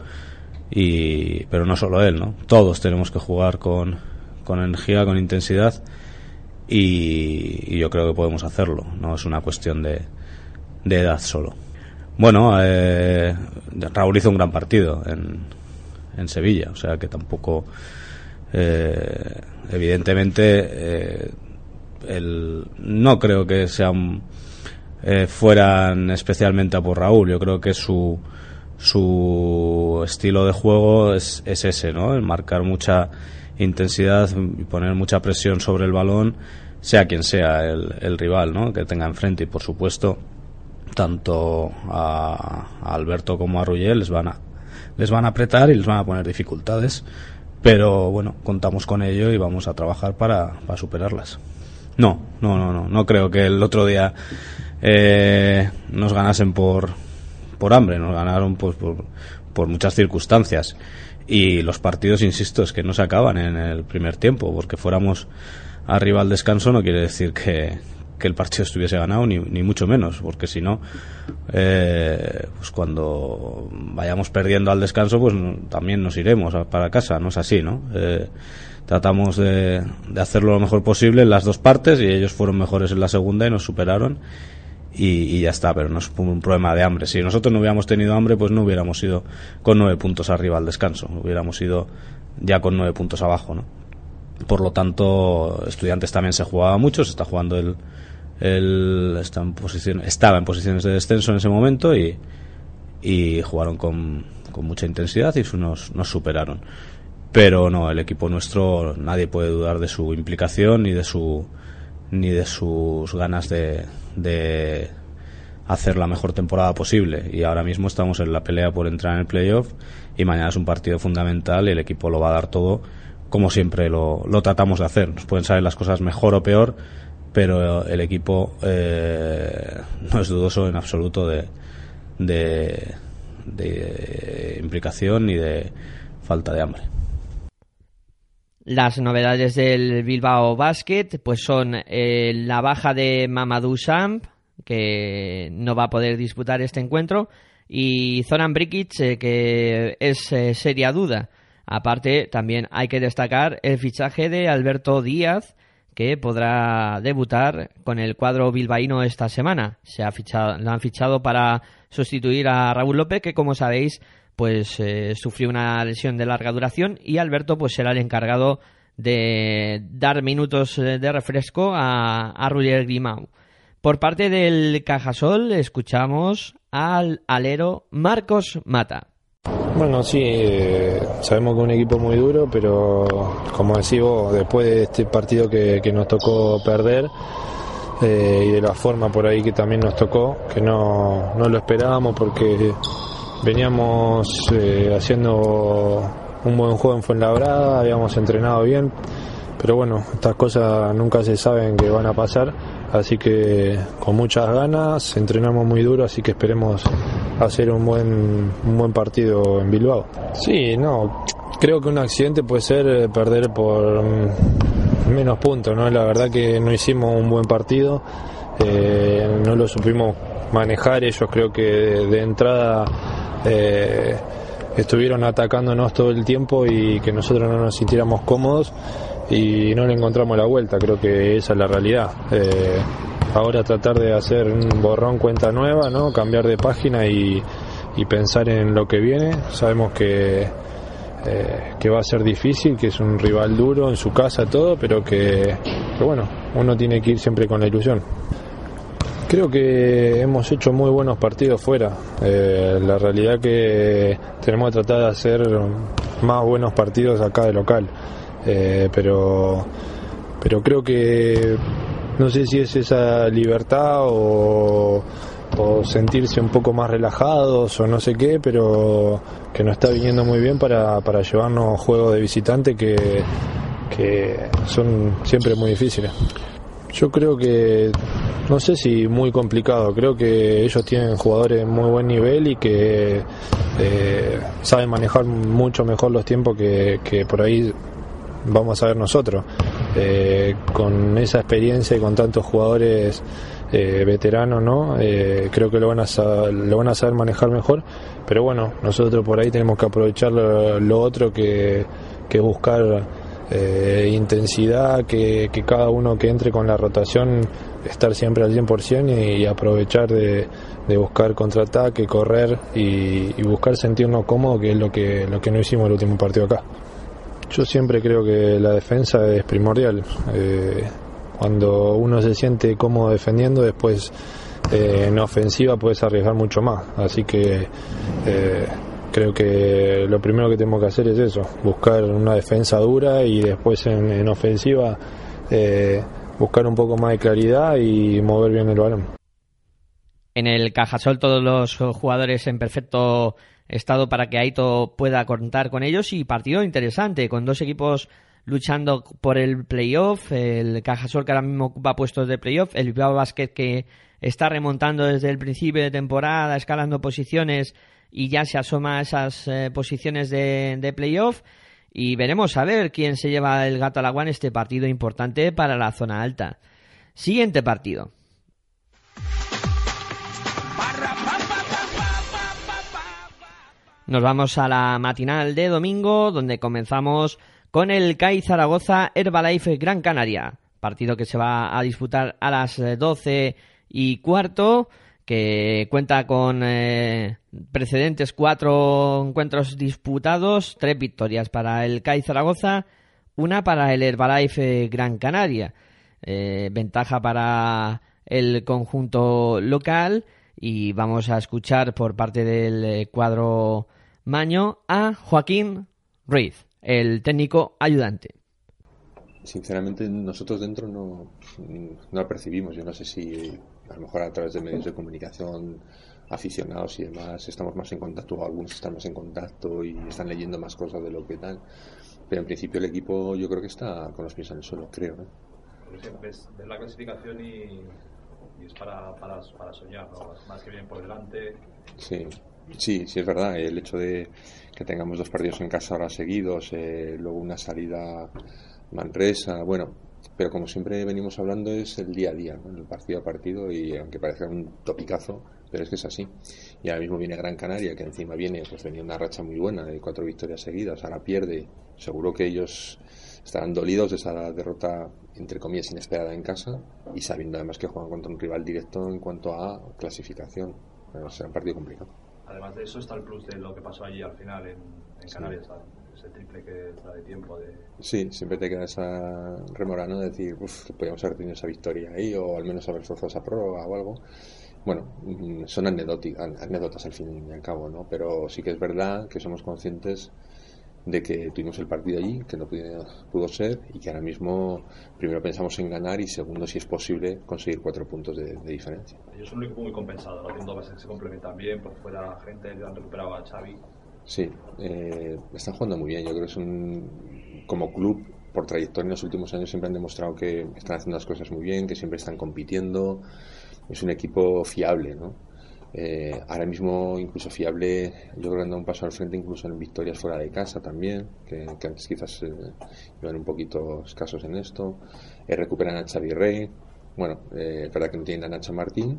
Y, pero no solo él, ¿no? Todos tenemos que jugar con, con energía, con intensidad y, y yo creo que podemos hacerlo. No es una cuestión de, de edad solo. Bueno, eh, Raúl hizo un gran partido en, en Sevilla, o sea que tampoco, eh, evidentemente, eh, el, no creo que sean eh, fueran especialmente a por Raúl. Yo creo que su su estilo de juego es, es ese, ¿no? El marcar mucha intensidad y poner mucha presión sobre el balón, sea quien sea el, el rival, ¿no? Que tenga enfrente y por supuesto tanto a, Alberto como a Ruggel les van a les van a apretar y les van a poner dificultades, pero bueno, contamos con ello y vamos a trabajar para, para superarlas. No, no, no, no, no creo que el otro día eh, nos ganasen por, por hambre, nos ganaron pues, por, por muchas circunstancias. Y los partidos, insisto, es que no se acaban en el primer tiempo, porque fuéramos arriba al descanso no quiere decir que, que el partido estuviese ganado, ni, ni mucho menos, porque si no, eh, pues cuando vayamos perdiendo al descanso, pues también nos iremos a- para casa, no es así, ¿no? Eh, tratamos de, de hacerlo lo mejor posible en las dos partes y ellos fueron mejores en la segunda y nos superaron y, y ya está, pero no es un problema de hambre. Si nosotros no hubiéramos tenido hambre, pues no hubiéramos ido con nueve puntos arriba al descanso, hubiéramos ido ya con nueve puntos abajo, ¿no? Por lo tanto, estudiantes también se jugaba mucho, se está jugando el, el está en posición, estaba en posiciones de descenso en ese momento y, y jugaron con, con mucha intensidad y nos, nos superaron. Pero no, el equipo nuestro nadie puede dudar de su implicación ni de su ni de sus ganas de, de hacer la mejor temporada posible. Y ahora mismo estamos en la pelea por entrar en el playoff y mañana es un partido fundamental y el equipo lo va a dar todo como siempre lo, lo tratamos de hacer. Nos pueden salir las cosas mejor o peor, pero el equipo eh, no es dudoso en absoluto de, de, implicación ni de falta de hambre. Las novedades del Bilbao Basket pues son eh, la baja de Mamadou Samp, que no va a poder disputar este encuentro, y Zoran Brikic, eh, que es eh, seria duda. Aparte, también hay que destacar el fichaje de Alberto Díaz, que podrá debutar con el cuadro bilbaíno esta semana. Se ha fichado, lo han fichado para sustituir a Raúl López, que como sabéis, pues eh, sufrió una lesión de larga duración y Alberto pues será el encargado de dar minutos eh, de refresco a, a Ruller Grimau. Por parte del Cajasol escuchamos al alero Marcos Mata. Bueno, sí, eh, sabemos que es un equipo muy duro, pero como decís vos, después de este partido que, que nos tocó perder eh, y de la forma por ahí que también nos tocó, que no, no lo esperábamos porque veníamos eh, haciendo un buen juego en Fuenlabrada, habíamos entrenado bien, pero bueno, estas cosas nunca se saben que van a pasar, así que con muchas ganas, entrenamos muy duro, así que esperemos hacer un buen, un buen partido en Bilbao. Sí, no, creo que un accidente puede ser eh, perder por mm, menos puntos, ¿no? La verdad que no hicimos un buen partido, eh, no lo supimos manejar, ellos creo que de, de entrada eh, estuvieron atacándonos todo el tiempo y que nosotros no nos sintiéramos cómodos y no le encontramos la vuelta, creo que esa es la realidad. Eh, ahora tratar de hacer un borrón cuenta nueva, ¿no? cambiar de página y, pensar en lo que viene. Sabemos que, eh, que va a ser difícil, que es un rival duro en su casa, todo, pero que bueno, uno tiene que ir siempre con la ilusión. Creo que hemos hecho muy buenos partidos fuera. Eh, la realidad que tenemos que tratar de hacer más buenos partidos acá de local. Eh, pero, pero creo que no sé si es esa libertad o, sentirse un poco más relajados o no sé qué, pero que nos está viniendo muy bien para, para llevarnos juegos de visitante que, que son siempre muy difíciles. Yo creo que, no sé si muy complicado, creo que ellos tienen jugadores de muy buen nivel y que eh, saben manejar mucho mejor los tiempos que, que por ahí vamos a ver nosotros. Eh, con esa experiencia y con tantos jugadores eh, veteranos, ¿no? Eh, creo que lo van, a lo van a saber manejar mejor, pero bueno, nosotros por ahí tenemos que aprovechar lo, lo otro que, que buscar eh, intensidad, que, cada uno que entre con la rotación estar siempre al 100% y, y aprovechar de, buscar contraataque, correr y, buscar sentirnos cómodos, que es lo que, lo que no hicimos el último partido acá. Yo siempre creo que la defensa es primordial. Eh, cuando uno se siente cómodo defendiendo, después eh, en ofensiva puedes arriesgar mucho más. Así que creo que lo primero que tenemos que hacer es eso, buscar una defensa dura y después en, en ofensiva eh, buscar un poco más de claridad y mover bien el balón. En el Cajasol todos los jugadores en perfecto estado para que Aito pueda contar con ellos y partido interesante con dos equipos luchando por el playoff, el Cajasol que ahora mismo ocupa puestos de playoff, el Bilbao Basket que está remontando desde el principio de temporada, escalando posiciones y ya se asoma a esas eh, posiciones de, de playoff y veremos a ver quién se lleva el gato al agua en este partido importante para la zona alta. Siguiente partido. Nos vamos a la matinal de domingo, donde comenzamos con el CAI Zaragoza Herbalife Gran Canaria. Partido que se va a disputar a las eh, 12 y cuarto, que cuenta con eh, precedentes cuatro encuentros disputados, tres victorias para el CAI Zaragoza, una para el Herbalife Gran Canaria. Eh, ventaja para el conjunto local y vamos a escuchar por parte del eh, cuadro Maño a Joaquín Ruiz, el técnico ayudante. Sinceramente, nosotros dentro no, no percibimos. Yo no sé si a lo mejor a través de medios de comunicación, aficionados y demás, estamos más en contacto, o algunos están más en contacto y están leyendo más cosas de lo que tal. Pero en principio el equipo yo creo que está con los pies en el suelo, creo. Porque siempre ves, ves la clasificación y, y es para, para, para soñar, ¿no? Más que bien por delante. Sí, sí, sí es verdad. El hecho de que tengamos dos partidos en casa ahora seguidos, eh, luego una salida Manresa, bueno, pero como siempre venimos hablando es el día a día, ¿no? el partido a partido y aunque parezca un topicazo, pero es que es así. Y ahora mismo viene Gran Canaria, que encima viene, pues venía una racha muy buena de cuatro victorias seguidas, ahora pierde. Seguro que ellos estarán dolidos de esa derrota, entre comillas, inesperada en casa y sabiendo además que juegan contra un rival directo en cuanto a clasificación. Bueno, será un partido complicado. Además de eso está el plus de lo que pasó allí al final en, en Canarias. Ese triple que da de tiempo de... Sí, siempre te queda esa remora, ¿no? De decir, uff, que podíamos haber tenido esa victoria ahí o al menos haber forzado esa prórroga o algo. Bueno, mm, son anécdotas, al fin y al cabo, ¿no? Pero sí que es verdad que somos conscientes de que tuvimos el partido allí, que no pudo, pudo ser y que ahora mismo primero pensamos en ganar y segundo, si es posible, conseguir cuatro puntos de, de diferencia. Ellos son un equipo muy compensado, ¿no? Tienen bases que se complementan bien, por fuera gente, han recuperado a Xavi. Sí, eh, están jugando muy bien. Yo creo que es un. Como club, por trayectoria en los últimos años, siempre han demostrado que están haciendo las cosas muy bien, que siempre están compitiendo. Es un equipo fiable, ¿no? Eh, ahora mismo, incluso fiable, yo creo que anda un paso al frente, incluso en victorias fuera de casa también, que, antes quizás eh, iban un poquito escasos en esto. Eh, recuperan a Xavi Rey. Bueno, es verdad que no tienen a Nacho Martín,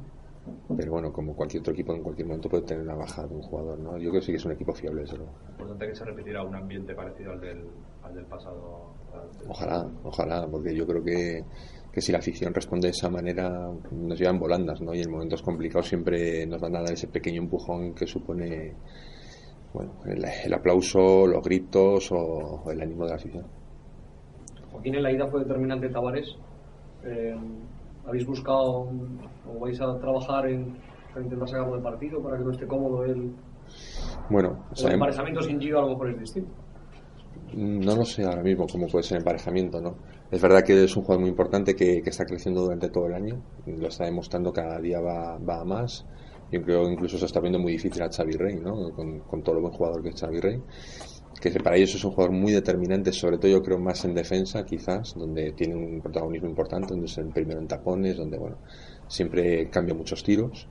pero bueno, como cualquier otro equipo, en cualquier momento puede tener una baja de un jugador, ¿no? Yo creo que sí que es un equipo fiable, luego. Importante que se repetirá un ambiente parecido al del, al del pasado. Ojalá, ojalá, porque yo creo que, que si la afición responde de esa manera, nos llevan volandas, ¿no? Y en momentos complicados siempre nos van a dar ese pequeño empujón que supone, bueno, el, el aplauso, los gritos o, o el ánimo de la afición. Joaquín, en la ida fue determinante Tavares. Eh, ¿Habéis buscado o vais a trabajar en para intentar sacarlo del partido para que no esté cómodo? Bueno, El sabemos, emparejamiento sin Gio a lo mejor es distinto. No lo sé ahora mismo cómo puede ser el emparejamiento, ¿no? Es verdad que es un jugador muy importante que, que está creciendo durante todo el año, lo está demostrando cada día va, va a más. Yo creo que incluso se está viendo muy difícil a Xavi Rey, ¿no? Con, con todo lo buen jugador que es Xavi Rey. Que para ellos es un jugador muy determinante, sobre todo yo creo más en defensa, quizás, donde tiene un protagonismo importante, donde es el primero en tapones, donde, bueno, siempre cambia muchos tiros.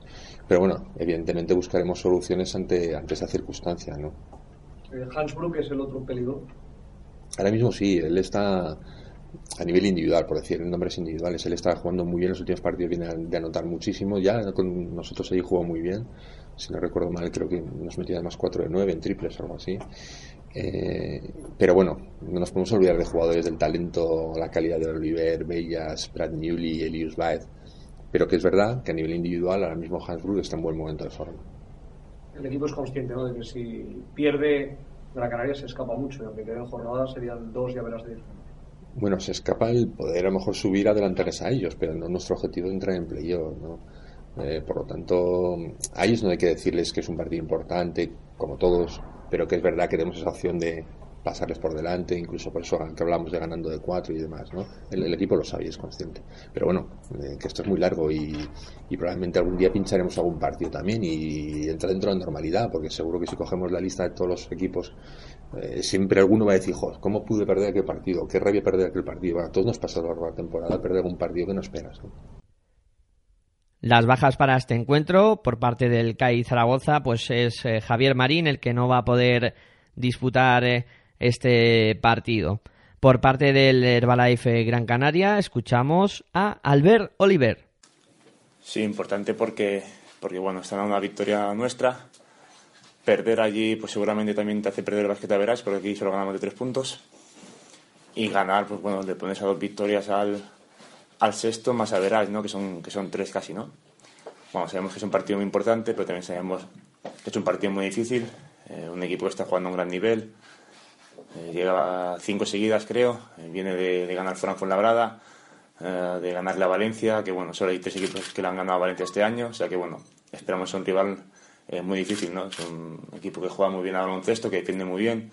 Pero bueno, evidentemente buscaremos soluciones ante, ante esa circunstancia, ¿no? Eh, Hansbrook es el otro peligro. Ahora mismo sí, él está a nivel individual, por decir, en nombres individuales, él está jugando muy bien, en los últimos partidos viene de anotar muchísimo, ya con nosotros allí jugó muy bien, si no recuerdo mal, creo que nos metía además 4 de 9 en triples o algo así. Eh, pero bueno, no nos podemos olvidar de jugadores del talento, la calidad de Oliver, Bellas, Brad Newley, Elius Baez. Pero que es verdad que a nivel individual ahora mismo Hansbrook está en buen momento de forma. El equipo es consciente ¿no? de que si pierde de la Canaria se escapa mucho y aunque queden jornadas serían dos ya verás de ir. Bueno, se escapa el poder a lo mejor subir adelantarles a ellos, pero no nuestro objetivo es entrar en playoff, ¿no? Eh, por lo tanto, a ellos no hay que decirles que es un partido importante, como todos, pero que es verdad que tenemos esa opción de pasarles por delante, incluso por eso que hablamos de ganando de cuatro y demás, ¿no? El, equipo lo sabe y es consciente. Pero bueno, eh, que esto es muy largo y, probablemente algún día pincharemos algún partido también y entra dentro de la normalidad, porque seguro que si cogemos la lista de todos los equipos, eh, siempre alguno va a decir, jo, ¿cómo pude perder aquel partido? ¿Qué rabia perder aquel partido? Bueno, todos nos pasa a lo la temporada perder algún partido que no esperas, ¿no? Las bajas para este encuentro por parte del CAI Zaragoza, pues es eh, Javier Marín el que no va a poder disputar eh, este partido. Por parte del Herbalife Gran Canaria, escuchamos a Albert Oliver. Sí, importante porque, porque bueno, está una victoria nuestra. Perder allí, pues seguramente también te hace perder el basquete verás, porque aquí solo ganamos de tres puntos. Y ganar, pues bueno, le pones a dos victorias al, al sexto más a ¿no? Que son, que son tres casi, ¿no? Bueno, sabemos que es un partido muy importante, pero también sabemos que es un partido muy difícil. Eh, un equipo que está jugando a un gran nivel, eh, llega a cinco seguidas, creo. Eh, viene de, ganar Frankfurt Labrada, eh, de ganarle a Valencia, que bueno, solo hay tres equipos que le han ganado a Valencia este año. O sea que bueno, esperamos un rival muy difícil, ¿no? Es un equipo que juega muy bien al baloncesto, que defiende muy bien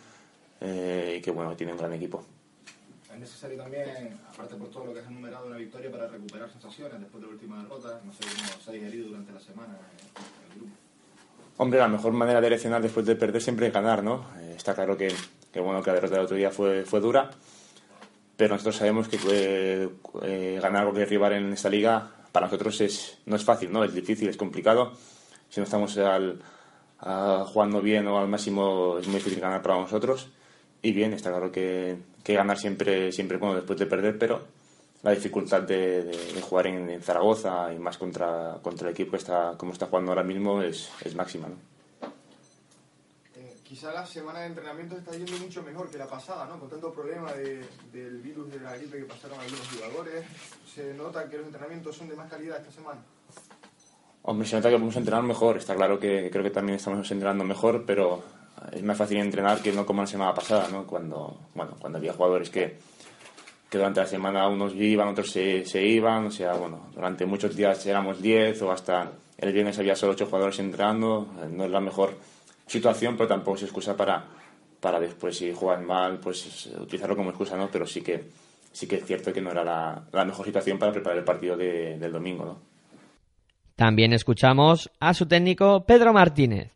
y que bueno, tiene un gran equipo. Es necesario también, aparte por todo lo que has enumerado, una victoria para recuperar sensaciones después de la última derrota. No sé cómo se ha digerido durante la semana en el grupo. Hombre, la mejor manera de reaccionar después de perder siempre es ganar, ¿no? Eh, está claro que, que, bueno, que la derrota del otro día fue, fue dura, pero nosotros sabemos que eh, eh, ganar cualquier rival en esta liga para nosotros es, no es fácil, ¿no? Es difícil, es complicado. Si no estamos al, a, jugando bien o al máximo es muy difícil ganar para nosotros. Y bien, está claro que, que ganar siempre, siempre bueno después de perder, pero la dificultad de, de, de jugar en, en, Zaragoza y más contra, contra el equipo que está, como está jugando ahora mismo es, es máxima. ¿no? Eh, quizá la semana de entrenamiento está yendo mucho mejor que la pasada, ¿no? Con tanto problema de, del virus de la gripe que pasaron algunos jugadores, ¿se nota que los entrenamientos son de más calidad esta semana? Hombre, se nota que podemos entrenar mejor. Está claro que creo que también estamos entrenando mejor, pero es más fácil entrenar que no como la semana pasada, ¿no? Cuando, bueno, cuando había jugadores que, que durante la semana unos iban, otros se, se iban, o sea, bueno, durante muchos días éramos 10 o hasta el viernes había solo 8 jugadores entrenando, no es la mejor situación, pero tampoco es excusa para, para después si juegan mal, pues utilizarlo como excusa, ¿no? Pero sí que, sí que es cierto que no era la, la mejor situación para preparar el partido de, del domingo, ¿no? También escuchamos a su técnico Pedro Martínez.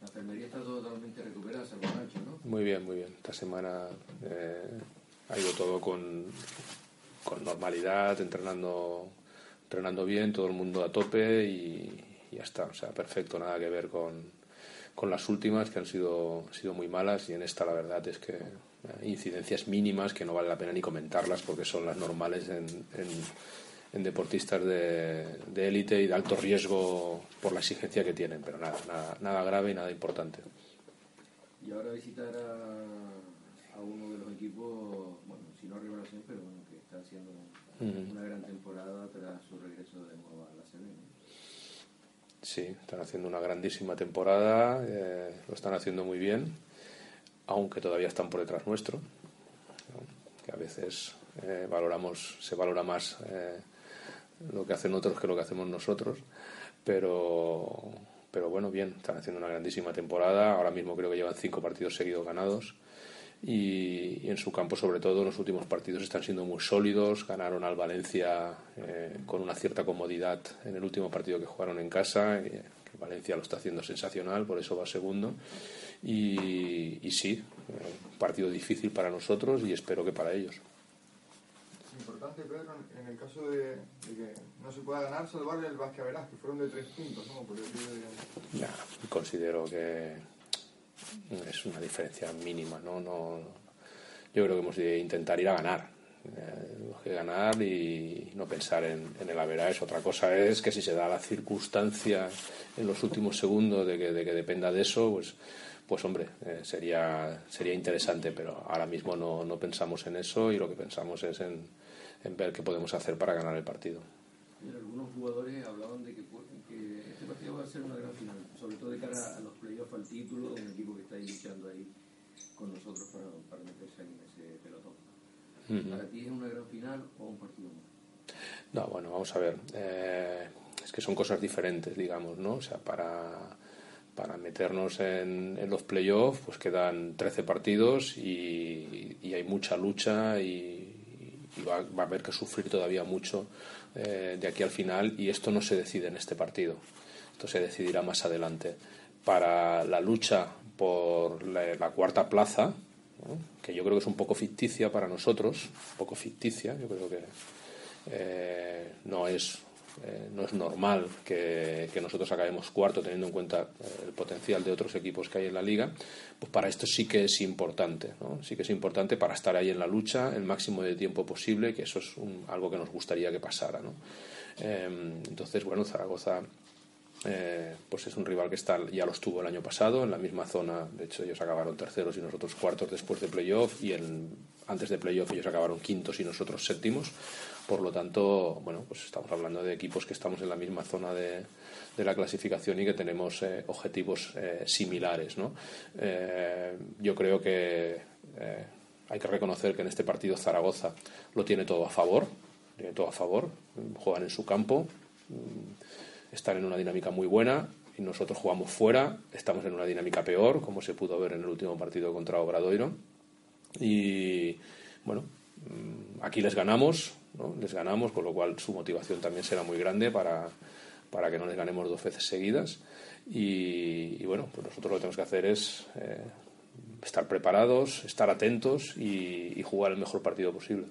La enfermería está totalmente recuperada, salvo Nacho, ¿no? Muy bien, muy bien. Esta semana eh, ha ido todo con, normalidad, entrenando, entrenando bien, todo el mundo a tope y, ya está. O sea, perfecto, nada que ver con, con las últimas que han sido, sido muy malas y en esta la verdad es que incidencias mínimas que no vale la pena ni comentarlas porque son las normales en, en, en deportistas de élite y de alto riesgo por la exigencia que tienen, pero nada, nada, nada grave y nada importante. Y ahora visitar a, a uno de los equipos, bueno, si no revelación, pero bueno, que está haciendo uh -huh. una gran temporada tras su regreso de nuevo a la CB. Sí, están haciendo una grandísima temporada, eh, lo están haciendo muy bien, aunque todavía están por detrás nuestro, ¿no? que a veces eh, valoramos, se valora más eh, lo que hacen otros que lo que hacemos nosotros, pero, pero bueno, bien, están haciendo una grandísima temporada, ahora mismo creo que llevan cinco partidos seguidos ganados. Y, en su campo sobre todo los últimos partidos están siendo muy sólidos. Ganaron al Valencia eh, con una cierta comodidad en el último partido que jugaron en casa que Valencia lo está haciendo sensacional por eso va segundo. Y, sí un partido difícil para nosotros y espero que para ellos importante, Pedro, en el caso de, que no se pueda ganar, salvarle el Vázquez que fueron de tres puntos, ¿no? Por el ya, considero que es una diferencia mínima, ¿no? no yo creo que hemos de intentar ir a ganar. Eh, que ganar y no pensar en, el average. Otra cosa es que si se da la circunstancia en los últimos segundos de que, de que dependa de eso, pues, pues hombre, eh, sería, sería interesante, pero ahora mismo no, no pensamos en eso y lo que pensamos es en, en ver qué podemos hacer para ganar el partido. algunos jugadores hablaban de que, este partido va a ser una gran final, sobre todo de cara a los playoffs, al título, un equipo que está ahí luchando ahí con nosotros para, para meterse en ese pelotón. ¿Para ti es una gran final o un partido más? No, bueno, vamos a ver. Eh, es que son cosas diferentes, digamos, ¿no? O sea, para, para meternos en, en los playoffs, pues quedan 13 partidos y, y hay mucha lucha y, y va, a haber que sufrir todavía mucho eh, de aquí al final y esto no se decide en este partido, esto se decidirá más adelante. Para la lucha por la, cuarta plaza, que yo creo que es un poco ficticia para nosotros, un poco ficticia, yo creo que eh, no es eh, no es normal que, nosotros acabemos cuarto teniendo en cuenta eh, el potencial de otros equipos que hay en la liga, pues para esto sí que es importante, ¿no? sí que es importante para estar ahí en la lucha el máximo de tiempo posible, que eso es algo que nos gustaría que pasara. ¿no? Em, entonces, bueno, Zaragoza eh, pues es un rival que está, ya lo estuvo el año pasado en la misma zona. De hecho, ellos acabaron terceros y nosotros cuartos después de playoff. Y antes de playoff ellos acabaron quintos y nosotros séptimos. Por lo tanto, bueno, pues estamos hablando de equipos que estamos en la misma zona de, la clasificación y que tenemos eh, objetivos eh, similares. ¿no? Eh, yo creo que hay que reconocer que en este partido Zaragoza lo tiene todo a favor, tiene todo a favor, juegan en su campo, mm, están en una dinámica muy buena y nosotros jugamos fuera, estamos en una dinámica peor, como se pudo ver en el último partido contra Obradoiro. Y bueno, mm, aquí les ganamos, les ganamos, con lo cual su motivación también será muy grande para, para que no les ganemos dos veces seguidas. Y, bueno, pues nosotros lo que tenemos que hacer es eh, estar preparados, estar atentos y, jugar el mejor partido posible.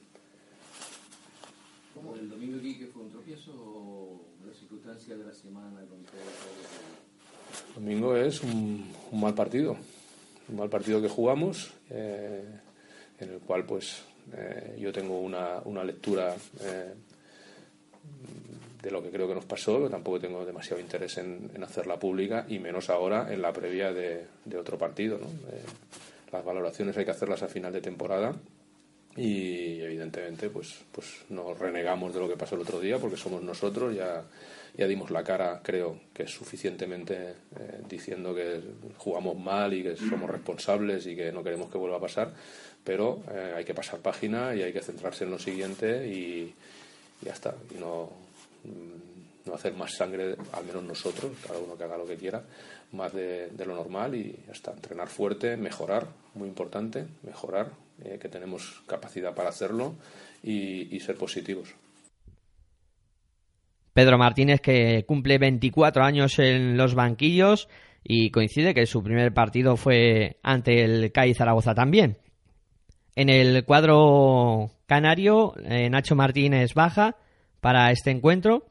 ¿Cómo? ¿El domingo aquí que fue un tropiezo o la circunstancia de la semana El domingo es un, mal partido, un mal partido que jugamos, eh, en el cual pues eh, yo tengo una, una lectura eh, de lo que creo que nos pasó, tampoco tengo demasiado interés en, hacerla pública y menos ahora en la previa de, otro partido. Eh, las valoraciones hay que hacerlas a final de temporada y evidentemente pues, pues nos renegamos de lo que pasó el otro día porque somos nosotros, ya, ya dimos la cara, creo que es suficientemente diciendo que jugamos mal y que somos responsables y que no queremos que vuelva a pasar pero eh, hay que pasar página y hay que centrarse en lo siguiente y, ya está. Y no, mm, no hacer más sangre, al menos nosotros, cada uno que haga lo que quiera, más de, lo normal y ya está. Entrenar fuerte, mejorar, muy importante, mejorar, eh, que tenemos capacidad para hacerlo y, ser positivos. Pedro Martínez que cumple 24 años en los banquillos y coincide que su primer partido fue ante el CAI Zaragoza también. En el cuadro canario, eh, Nacho Martínez baja para este encuentro.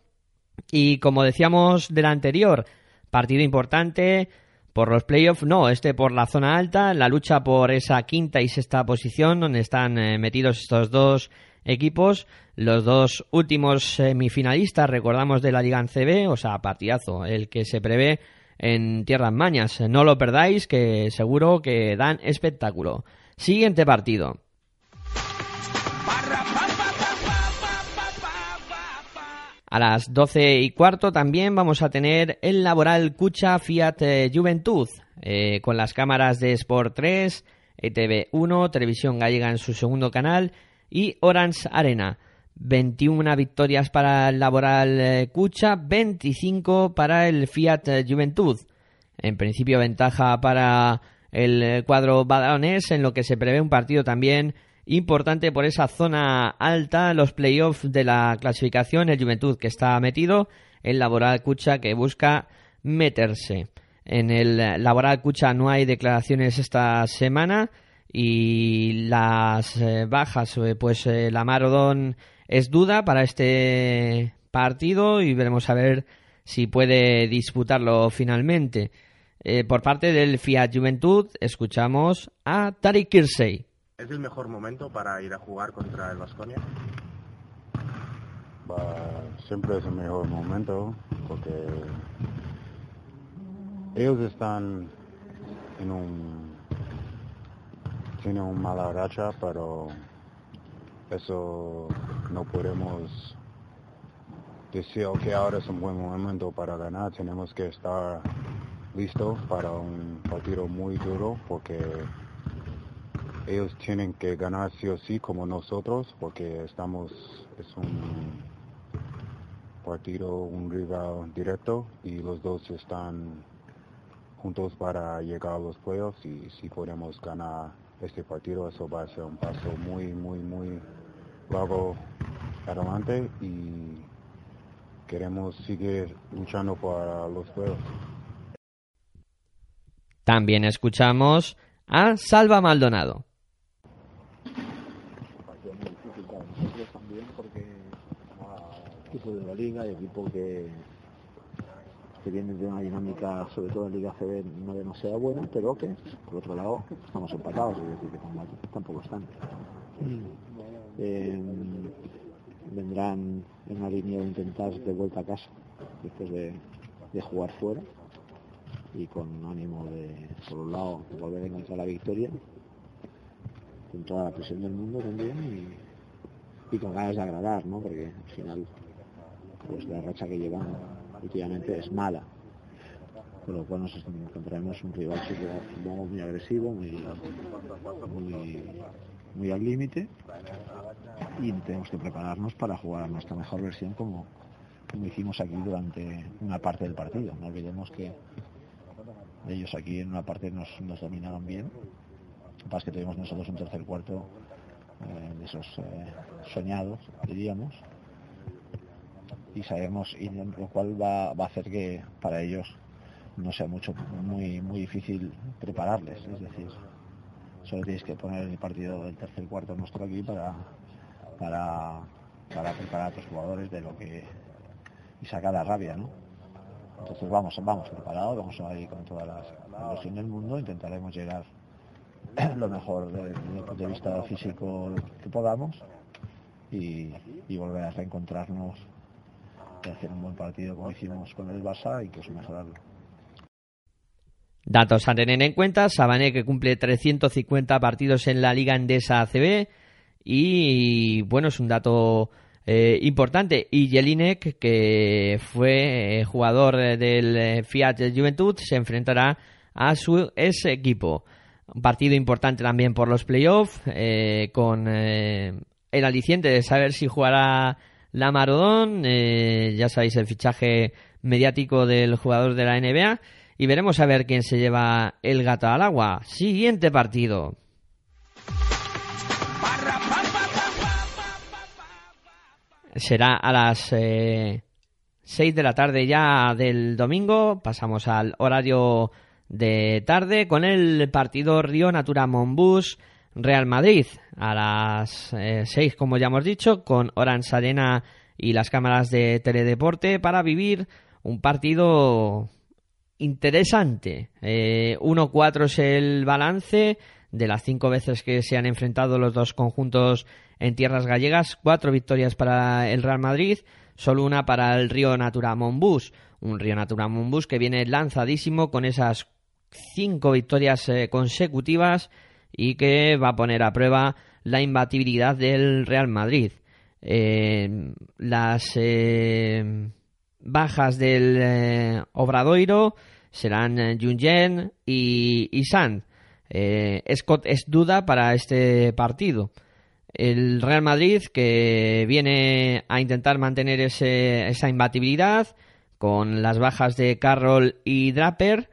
Y como decíamos del anterior, partido importante por los playoffs, no, este por la zona alta, la lucha por esa quinta y sexta posición donde están eh, metidos estos dos equipos, los dos últimos semifinalistas, recordamos de la Liga en CB, o sea, partidazo, el que se prevé en Tierras Mañas. No lo perdáis, que seguro que dan espectáculo. Siguiente partido. A las 12 y cuarto también vamos a tener el laboral Cucha Fiat eh, Juventud eh, con las cámaras de Sport 3, ETV 1, Televisión Gallega en su segundo canal y Orange Arena. 21 victorias para el laboral eh, Cucha, 25 para el Fiat Juventud. En principio ventaja para el cuadro badalonés en lo que se prevé un partido también importante por esa zona alta, los playoffs de la clasificación, el Juventud que está metido, el Laboral Cucha que busca meterse. En el Laboral Cucha no hay declaraciones esta semana y las eh, bajas, eh, pues eh, la Marodón es duda para este partido y veremos a ver si puede disputarlo finalmente. por parte del Fiat Juventud escuchamos a Tariq Kirsey. ¿Es el mejor momento para ir a jugar contra el Vasconia? siempre es el mejor momento porque ellos están en un tienen una mala racha pero eso no podemos decir que ahora es un buen momento para ganar tenemos que estar listos para un partido muy duro porque ellos tienen que ganar sí o sí como nosotros porque estamos es un partido un rival directo y los dos están juntos para llegar a los playoffs y si podemos ganar este partido eso va a ser un paso muy muy muy largo adelante y queremos seguir luchando para los playoffs. También escuchamos a Salva Maldonado. De la liga y equipo que, que viene de una dinámica, sobre todo en Liga CB, no demasiado buena, pero que, por otro lado, estamos empatados, es decir, que tampoco están. Eh, vendrán en la línea de intentar de vuelta a casa, después de, de jugar fuera y con ánimo de, por un lado, volver a encontrar la victoria, con toda la presión del mundo también y, y con ganas de agradar, ¿no? Porque al final pues la racha que llevan últimamente es mala. Con lo cual nos encontraremos un rival muy agresivo, muy, muy, al límite y tenemos que prepararnos para jugar nuestra mejor versión como, como hicimos aquí durante una parte del partido. No olvidemos que ellos aquí en una parte nos, dominaron bien. Lo que pasa es que tuvimos nosotros un tercer cuarto eh, de esos eh, soñados, diríamos, y sabemos y lo cual va, va, a hacer que para ellos no sea mucho muy muy difícil prepararles. Es decir solo tienes que poner el partido del tercer cuarto nuestro aquí para para para preparar a tus jugadores de lo que y sacar la rabia no entonces vamos vamos preparados vamos a ir con toda la ilusión del mundo intentaremos llegar lo mejor desde el punto de vista físico que podamos y, y volver a reencontrarnos hacer un buen partido como hicimos con el Barça y mejorarlo. Datos a tener en cuenta, Sabané que cumple 350 partidos en la Liga Endesa ACB y bueno, es un dato eh, importante. Y Jelinek, que fue eh, jugador del eh, Fiat Juventud, se enfrentará a su ex equipo. Un partido importante también por los playoffs, con el aliciente de saber si jugará la Marodón, eh, ya sabéis el fichaje mediático del jugador de la NBA y veremos a ver quién se lleva el gato al agua. Siguiente partido. Será a las 6 eh, de la tarde ya del domingo. Pasamos al horario de tarde con el partido Río Natura Monbus Real Madrid a las 6, eh, como ya hemos dicho, con Orange Arena y las cámaras de Teledeporte para vivir un partido interesante. 1-4 eh, es el balance de las cinco veces que se han enfrentado los dos conjuntos en tierras gallegas. Cuatro victorias para el Real Madrid, solo una para el Río Natura Monbus. Un Río Natura Monbus que viene lanzadísimo con esas cinco victorias eh, consecutivas y que va a poner a prueba la imbatibilidad del Real Madrid. Eh, las eh, bajas del eh, Obradoiro serán Junyen y, y San. Scott es duda para este partido. El Real Madrid que viene a intentar mantener ese, esa imbatibilidad con las bajas de Carroll y Draper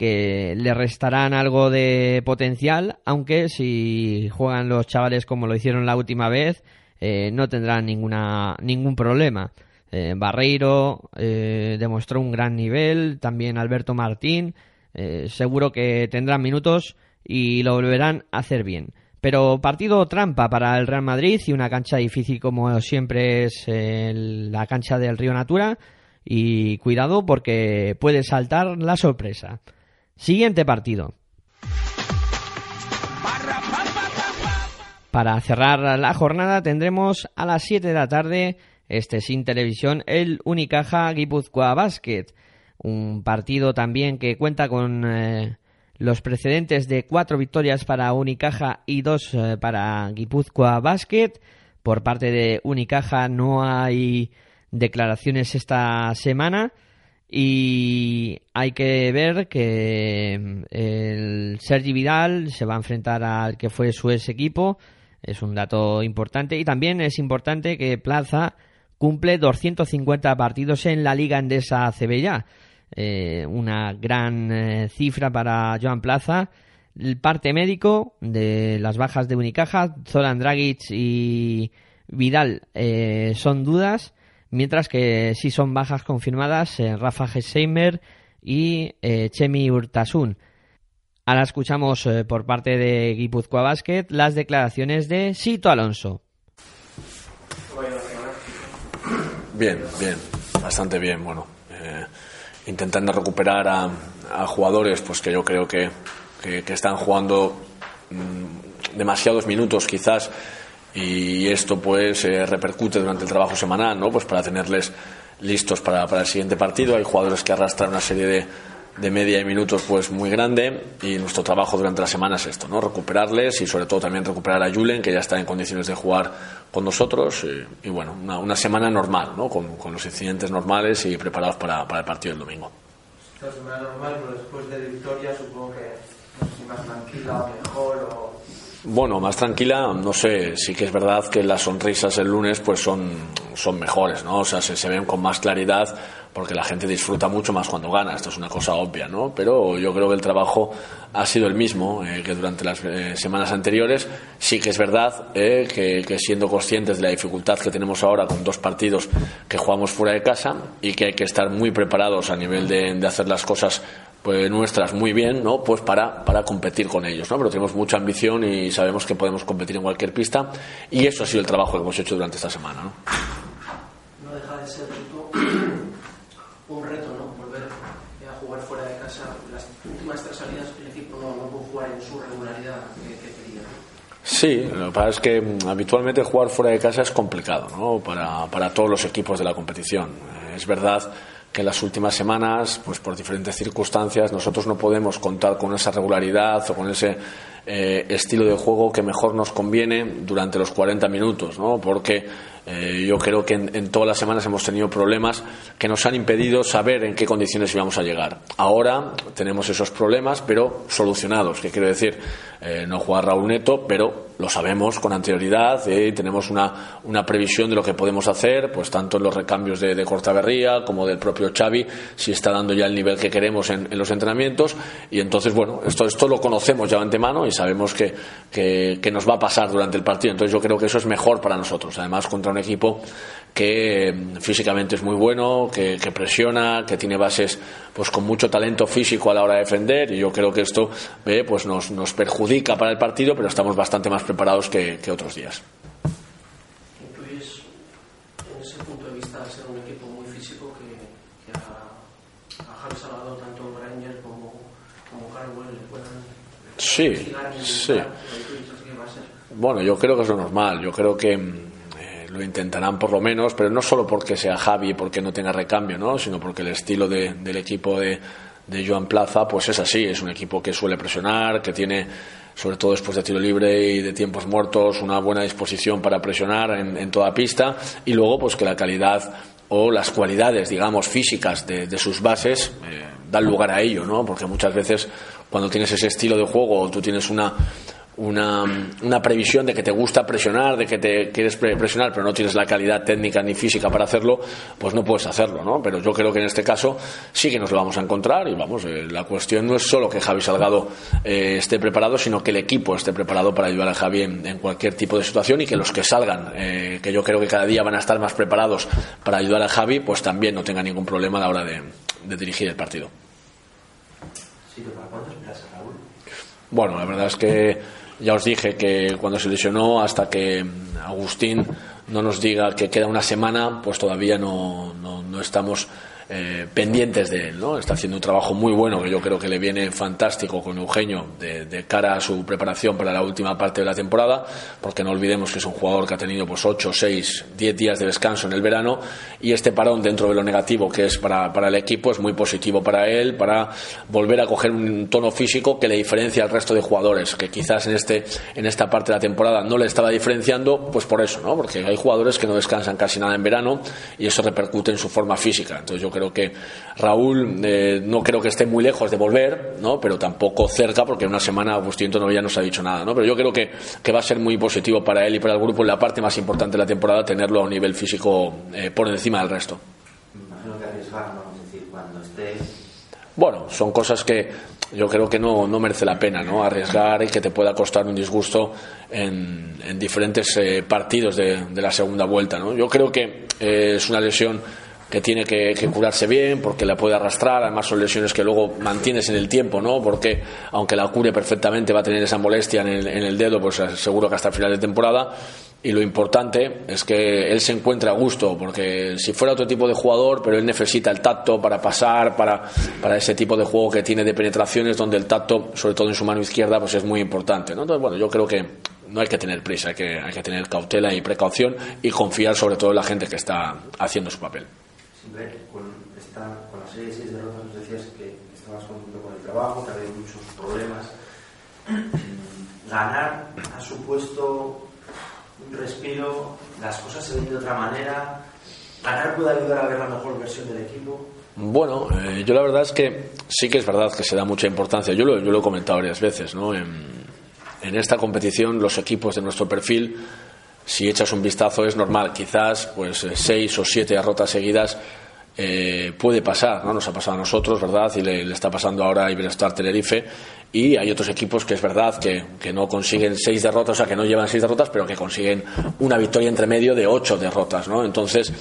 que le restarán algo de potencial, aunque si juegan los chavales como lo hicieron la última vez, eh, no tendrán ninguna, ningún problema. Eh, Barreiro eh, demostró un gran nivel, también Alberto Martín, seguro que tendrán minutos y lo volverán a hacer bien. Pero partido trampa para el Real Madrid y una cancha difícil como siempre es la cancha del Río Natura y cuidado porque puede saltar la sorpresa. Siguiente partido. Para cerrar la jornada tendremos a las 7 de la tarde, este sin televisión, el Unicaja Guipúzcoa Basket. Un partido también que cuenta con eh, los precedentes de cuatro victorias para Unicaja y dos eh, para Guipúzcoa Basket. Por parte de Unicaja no hay declaraciones esta semana y hay que ver que el Sergi Vidal se va a enfrentar al que fue su ex equipo. Es un dato importante. Y también es importante que Plaza cumple 250 partidos en la Liga Endesa ya. Eh, una gran eh, cifra para Joan Plaza. El parte médico de las bajas de Unicaja, Zoran Dragic y Vidal eh, son dudas mientras que sí son bajas confirmadas eh, Rafa Gesheimer y eh, Chemi Urtasun. Ahora escuchamos eh, por parte de Guipúzcoa Basket las declaraciones de Sito Alonso. Bien, bien, bastante bien. Bueno, intentando recuperar a, jugadores pues que yo creo que, que están jugando mm, demasiados minutos quizás y esto pues eh, repercute durante el trabajo semanal, ¿no? Pues para tenerles listos para, para el siguiente partido. Hay jugadores que arrastran una serie de, de media y minutos pues muy grande y nuestro trabajo durante la semana es esto, ¿no? Recuperarles y sobre todo también recuperar a Julen que ya está en condiciones de jugar con nosotros y, bueno, una, una, semana normal, ¿no? Con, con, los incidentes normales y preparados para, para el partido del domingo. Esta semana normal, pero después de victoria supongo que no sé si más tranquila, mejor o bueno, más tranquila, no sé, sí que es verdad que las sonrisas el lunes pues son, son mejores, ¿no? O sea, se, se ven con más claridad porque la gente disfruta mucho más cuando gana, esto es una cosa obvia, ¿no? Pero yo creo que el trabajo ha sido el mismo eh, que durante las eh, semanas anteriores. Sí que es verdad eh, que, que, siendo conscientes de la dificultad que tenemos ahora con dos partidos que jugamos fuera de casa y que hay que estar muy preparados a nivel de, de hacer las cosas pues nuestras muy bien, ¿no? Pues para, para competir con ellos, ¿no? Pero tenemos mucha ambición y sabemos que podemos competir en cualquier pista y eso ha sido el trabajo que hemos hecho durante esta semana, ¿no? Ser un reto, ¿no? Volver a jugar fuera de casa. Las últimas tres salidas el equipo no, no pudo jugar en su regularidad que, que pedía. Sí, lo que pasa es que mm, habitualmente jugar fuera de casa es complicado, ¿no? Para, para todos los equipos de la competición. Es verdad que en las últimas semanas, pues por diferentes circunstancias, nosotros no podemos contar con esa regularidad o con ese eh, estilo de juego que mejor nos conviene durante los 40 minutos, ¿no? Porque eh, yo creo que en, en, todas las semanas hemos tenido problemas que nos han impedido saber en qué condiciones íbamos a llegar. Ahora tenemos esos problemas, pero solucionados. ¿Qué quiero decir? Eh, no jugar Raúl Neto, pero lo sabemos con anterioridad y eh, tenemos una, una, previsión de lo que podemos hacer, pues tanto en los recambios de, de Cortaberría como del propio Xavi, si está dando ya el nivel que queremos en, los entrenamientos. Y entonces, bueno, esto, esto lo conocemos ya de antemano y sabemos que, que nos va a pasar durante el partido. Entonces yo creo que eso es mejor para nosotros. Además, contra un equipo que mm, físicamente es muy bueno, que, que, presiona, que tiene bases pues con mucho talento físico a la hora de defender y yo creo que esto eh, pues nos, nos, perjudica para el partido, pero estamos bastante más preparados que, que otros días. ¿Incluyes en ese punto de vista ser un equipo muy físico que, que a, a Javi Salvador, tanto Granger como, como Carwell le puedan Sí, sí. Bueno, yo creo que es lo normal. Yo creo que mm, lo intentarán por lo menos, pero no solo porque sea Javi y porque no tenga recambio, ¿no? sino porque el estilo de, del equipo de, de Joan Plaza pues es así, es un equipo que suele presionar, que tiene sobre todo después de tiro libre y de tiempos muertos una buena disposición para presionar en, en toda pista y luego pues que la calidad o las cualidades digamos físicas de, de sus bases eh, dan lugar a ello, ¿no? porque muchas veces cuando tienes ese estilo de juego tú tienes una una, una, previsión de que te gusta presionar, de que te quieres presionar, pero no tienes la calidad técnica ni física para hacerlo, pues no puedes hacerlo, ¿no? Pero yo creo que en este caso sí que nos lo vamos a encontrar y vamos, eh, la cuestión no es solo que Javi Salgado eh, esté preparado, sino que el equipo esté preparado para ayudar a Javi en, cualquier tipo de situación y que los que salgan, eh, que yo creo que cada día van a estar más preparados para ayudar a Javi, pues también no tengan ningún problema a la hora de, de dirigir el partido. Bueno, la verdad es que ya os dije que cuando se lesionó, hasta que Agustín no nos diga que queda una semana, pues todavía no, no, no estamos eh, pendientes de él, ¿no? Está haciendo un trabajo muy bueno que yo creo que le viene fantástico con Eugenio de, cara a su preparación para la última parte de la temporada, porque no olvidemos que es un jugador que ha tenido pues 8, 6, 10 días de descanso en el verano y este parón dentro de lo negativo que es para, para el equipo es muy positivo para él, para volver a coger un tono físico que le diferencia al resto de jugadores, que quizás en, este, en esta parte de la temporada no le estaba diferenciando, pues por eso, ¿no? Porque hay jugadores que no descansan casi nada en verano y eso repercute en su forma física. Entonces yo creo creo que Raúl eh, no creo que esté muy lejos de volver, ¿no? pero tampoco cerca, porque en una semana Agustín no ya nos ha dicho nada. ¿no? Pero yo creo que, que, va a ser muy positivo para él y para el grupo en la parte más importante de la temporada tenerlo a un nivel físico eh, por encima del resto. Bueno, son cosas que yo creo que no, no merece la pena ¿no? arriesgar y que te pueda costar un disgusto en, en diferentes eh, partidos de, de, la segunda vuelta. ¿no? Yo creo que es una lesión que tiene que, curarse bien porque la puede arrastrar, además son lesiones que luego mantienes en el tiempo, ¿no? Porque aunque la cure perfectamente va a tener esa molestia en el, en el dedo, pues seguro que hasta el final de temporada y lo importante es que él se encuentre a gusto, porque si fuera otro tipo de jugador, pero él necesita el tacto para pasar, para, para ese tipo de juego que tiene de penetraciones, donde el tacto, sobre todo en su mano izquierda, pues es muy importante. ¿no? Entonces, bueno, yo creo que no hay que tener prisa, hay que, hay que tener cautela y precaución y confiar sobre todo en la gente que está haciendo su papel con, esta, con la serie de seis derrotas nos decías que estabas contento con el trabajo, que había muchos problemas. Ganar ha supuesto un respiro, las cosas se ven de otra manera. Ganar puede ayudar a ver la mejor versión del equipo. Bueno, eh, yo la verdad es que sí que es verdad que se da mucha importancia. Yo lo, yo lo he comentado varias veces, ¿no? En, en esta competición los equipos de nuestro perfil si echas un vistazo es normal, quizás pues eh, seis o siete derrotas seguidas eh, puede pasar, ¿no? Nos ha pasado a nosotros, ¿verdad? Y le, está pasando ahora a Iberostar Tenerife. Y hay otros equipos que es verdad que, que, no consiguen seis derrotas, o sea, que no llevan seis derrotas, pero que consiguen una victoria entre medio de ocho derrotas, ¿no? Entonces,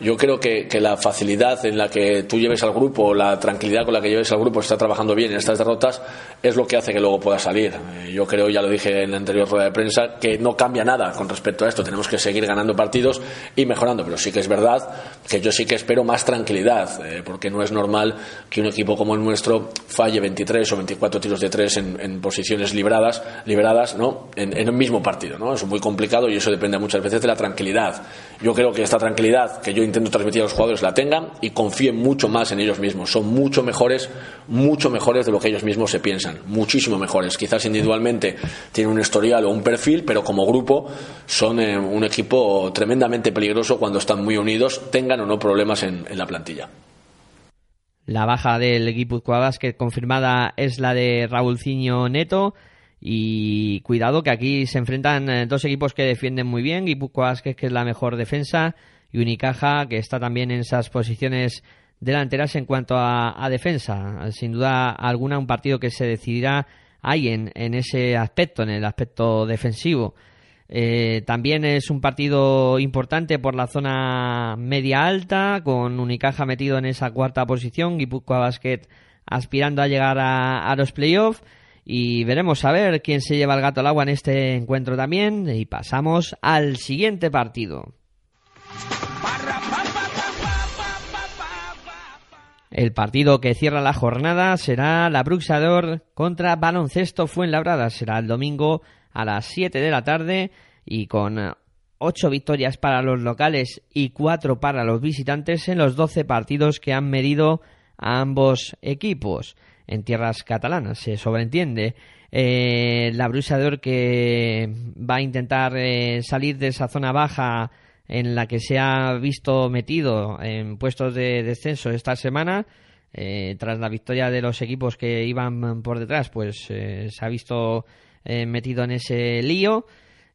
yo creo que, que, la facilidad en la que tú lleves al grupo, la tranquilidad con la que lleves al grupo, está trabajando bien en estas derrotas, es lo que hace que luego pueda salir. Eh, yo creo, ya lo dije en la anterior rueda de prensa, que no cambia nada con respecto a esto. Tenemos que seguir ganando partidos y mejorando, pero sí que es verdad que yo sí que espero más tranquilidad, eh, porque no es normal que un equipo como el nuestro falle 23 o 24 tiros de tres en, posiciones libradas, liberadas, ¿no? En, en un mismo partido, ¿no? Es muy complicado y eso depende muchas veces de la tranquilidad. Yo creo que esta tranquilidad que yo intento transmitir a los jugadores la tengan y confíen mucho más en ellos mismos. Son mucho mejores, mucho mejores de lo que ellos mismos se piensan, muchísimo mejores. Quizás individualmente tienen un historial o un perfil, pero como grupo son eh, un equipo tremendamente peligroso cuando están muy unidos, tengan o no problemas en, la plantilla. La baja del Guipúzcoa Basket confirmada es la de Raúlciño Neto. Y cuidado que aquí se enfrentan eh, dos equipos que defienden muy bien. Guipúzcoa Basket, que es la mejor defensa, y Unicaja, que está también en esas posiciones delanteras en cuanto a, defensa. Sin duda alguna, un partido que se decidirá ahí en, ese aspecto, en el aspecto defensivo. Eh, también es un partido importante por la zona media alta, con Unicaja metido en esa cuarta posición, Guipúzcoa Basket aspirando a llegar a, a los playoffs. Y veremos a ver quién se lleva el gato al agua en este encuentro también. Y pasamos al siguiente partido. El partido que cierra la jornada será la Bruxador contra Baloncesto Fuenlabrada. Será el domingo a las 7 de la tarde y con 8 victorias para los locales y 4 para los visitantes en los 12 partidos que han medido a ambos equipos en tierras catalanas, se sobreentiende. Eh, la Bruxador que va a intentar eh, salir de esa zona baja en la que se ha visto metido en puestos de descenso esta semana. Eh, tras la victoria de los equipos que iban por detrás, pues eh, se ha visto eh, metido en ese lío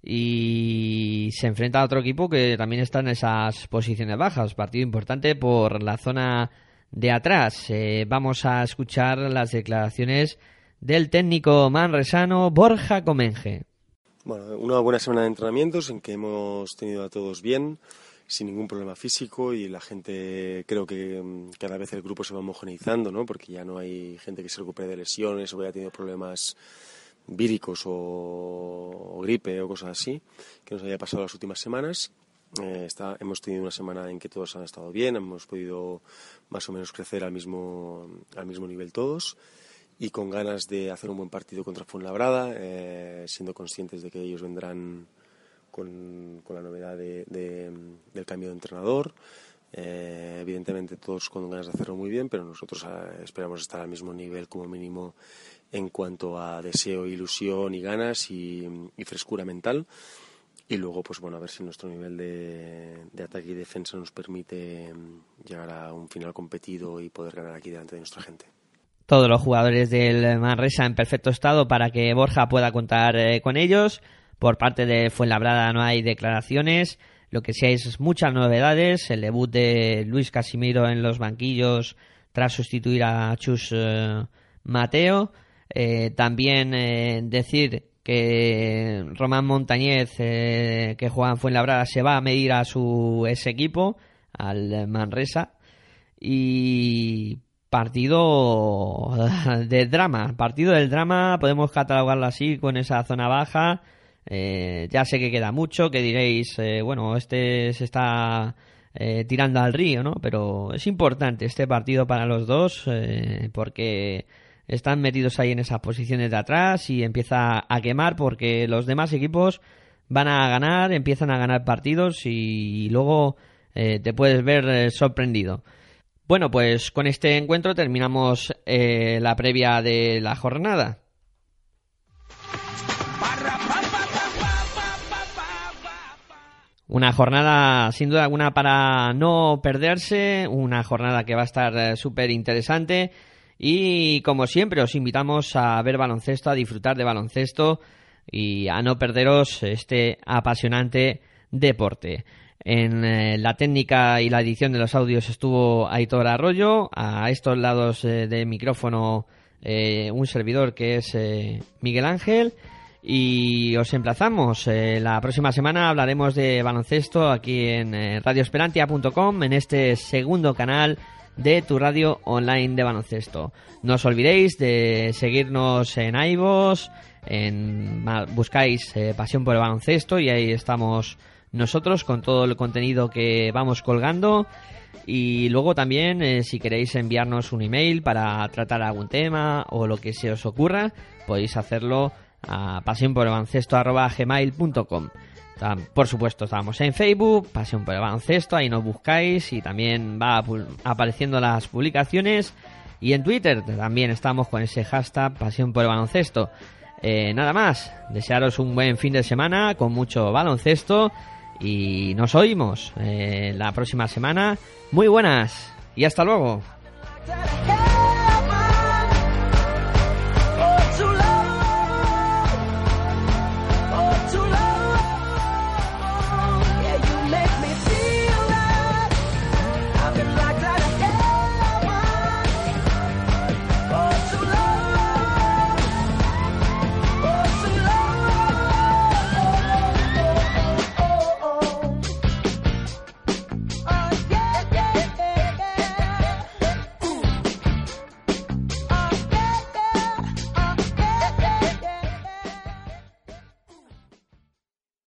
y se enfrenta a otro equipo que también está en esas posiciones bajas. Partido importante por la zona de atrás. Eh, vamos a escuchar las declaraciones del técnico manresano Borja Comenge. Bueno, una buena semana de entrenamientos en que hemos tenido a todos bien, sin ningún problema físico y la gente, creo que mm, cada vez el grupo se va homogeneizando, ¿no? Porque ya no hay gente que se recupere de lesiones o haya tenido problemas víricos o, gripe o cosas así que nos haya pasado las últimas semanas. Eh, hemos tenido una semana en que todos han estado bien, hemos podido más o menos crecer al mismo, al mismo nivel todos y con ganas de hacer un buen partido contra Fuenlabrada, eh, siendo conscientes de que ellos vendrán con, con la novedad de, del cambio de entrenador. Eh, evidentemente todos con ganas de hacerlo muy bien, pero nosotros eh, esperamos estar al mismo nivel como mínimo en cuanto a deseo, ilusión y ganas y, frescura mental. Y luego, pues bueno, a ver si nuestro nivel de, de, ataque y defensa nos permite mm, llegar a un final competido y poder ganar aquí delante de nuestra gente todos los jugadores del Manresa en perfecto estado para que Borja pueda contar eh, con ellos. Por parte de Fuenlabrada no hay declaraciones. Lo que sí hay es muchas novedades. El debut de Luis Casimiro en los banquillos tras sustituir a Chus eh, Mateo. Eh, también decir que Román Montañez, que juega en Fuenlabrada, se va a medir a su ex equipo, al Manresa. Y partido de drama, partido del drama, podemos catalogarlo así con esa zona baja. Eh, ya sé que queda mucho, que diréis, eh, bueno, este se está eh, tirando al río, ¿no? Pero es importante este partido para los dos porque están metidos ahí en esas posiciones de atrás y empieza a quemar porque los demás equipos van a ganar, empiezan a ganar partidos y luego te puedes ver sorprendido. Bueno, pues con este encuentro terminamos eh, la previa de la jornada. Una jornada sin duda alguna para no perderse, una jornada que va a estar eh, súper interesante y como siempre os invitamos a ver baloncesto, a disfrutar de baloncesto y a no perderos este apasionante deporte. En eh, la técnica y la edición de los audios estuvo Aitor Arroyo. A estos lados eh, de micrófono eh, un servidor que es Miguel Ángel. Y os emplazamos. la próxima semana hablaremos de baloncesto aquí en radioesperantia.com en este segundo canal de tu radio online de baloncesto. No os olvidéis de seguirnos en iVoox, en, buscáis Pasión por el Baloncesto y ahí estamos nosotros con todo el contenido que vamos colgando. Y luego también, eh, si queréis enviarnos un email para tratar algún tema o lo que se os ocurra, podéis hacerlo a pasionporbaloncesto.gmail.com Por supuesto, estamos en Facebook, Pasión por el Baloncesto, ahí nos buscáis y también va apareciendo las publicaciones. Y en Twitter también estamos con ese hashtag Pasión por el Baloncesto. Eh, nada más, desearos un buen fin de semana con mucho baloncesto y nos oímos eh, la próxima semana. Muy buenas y hasta luego.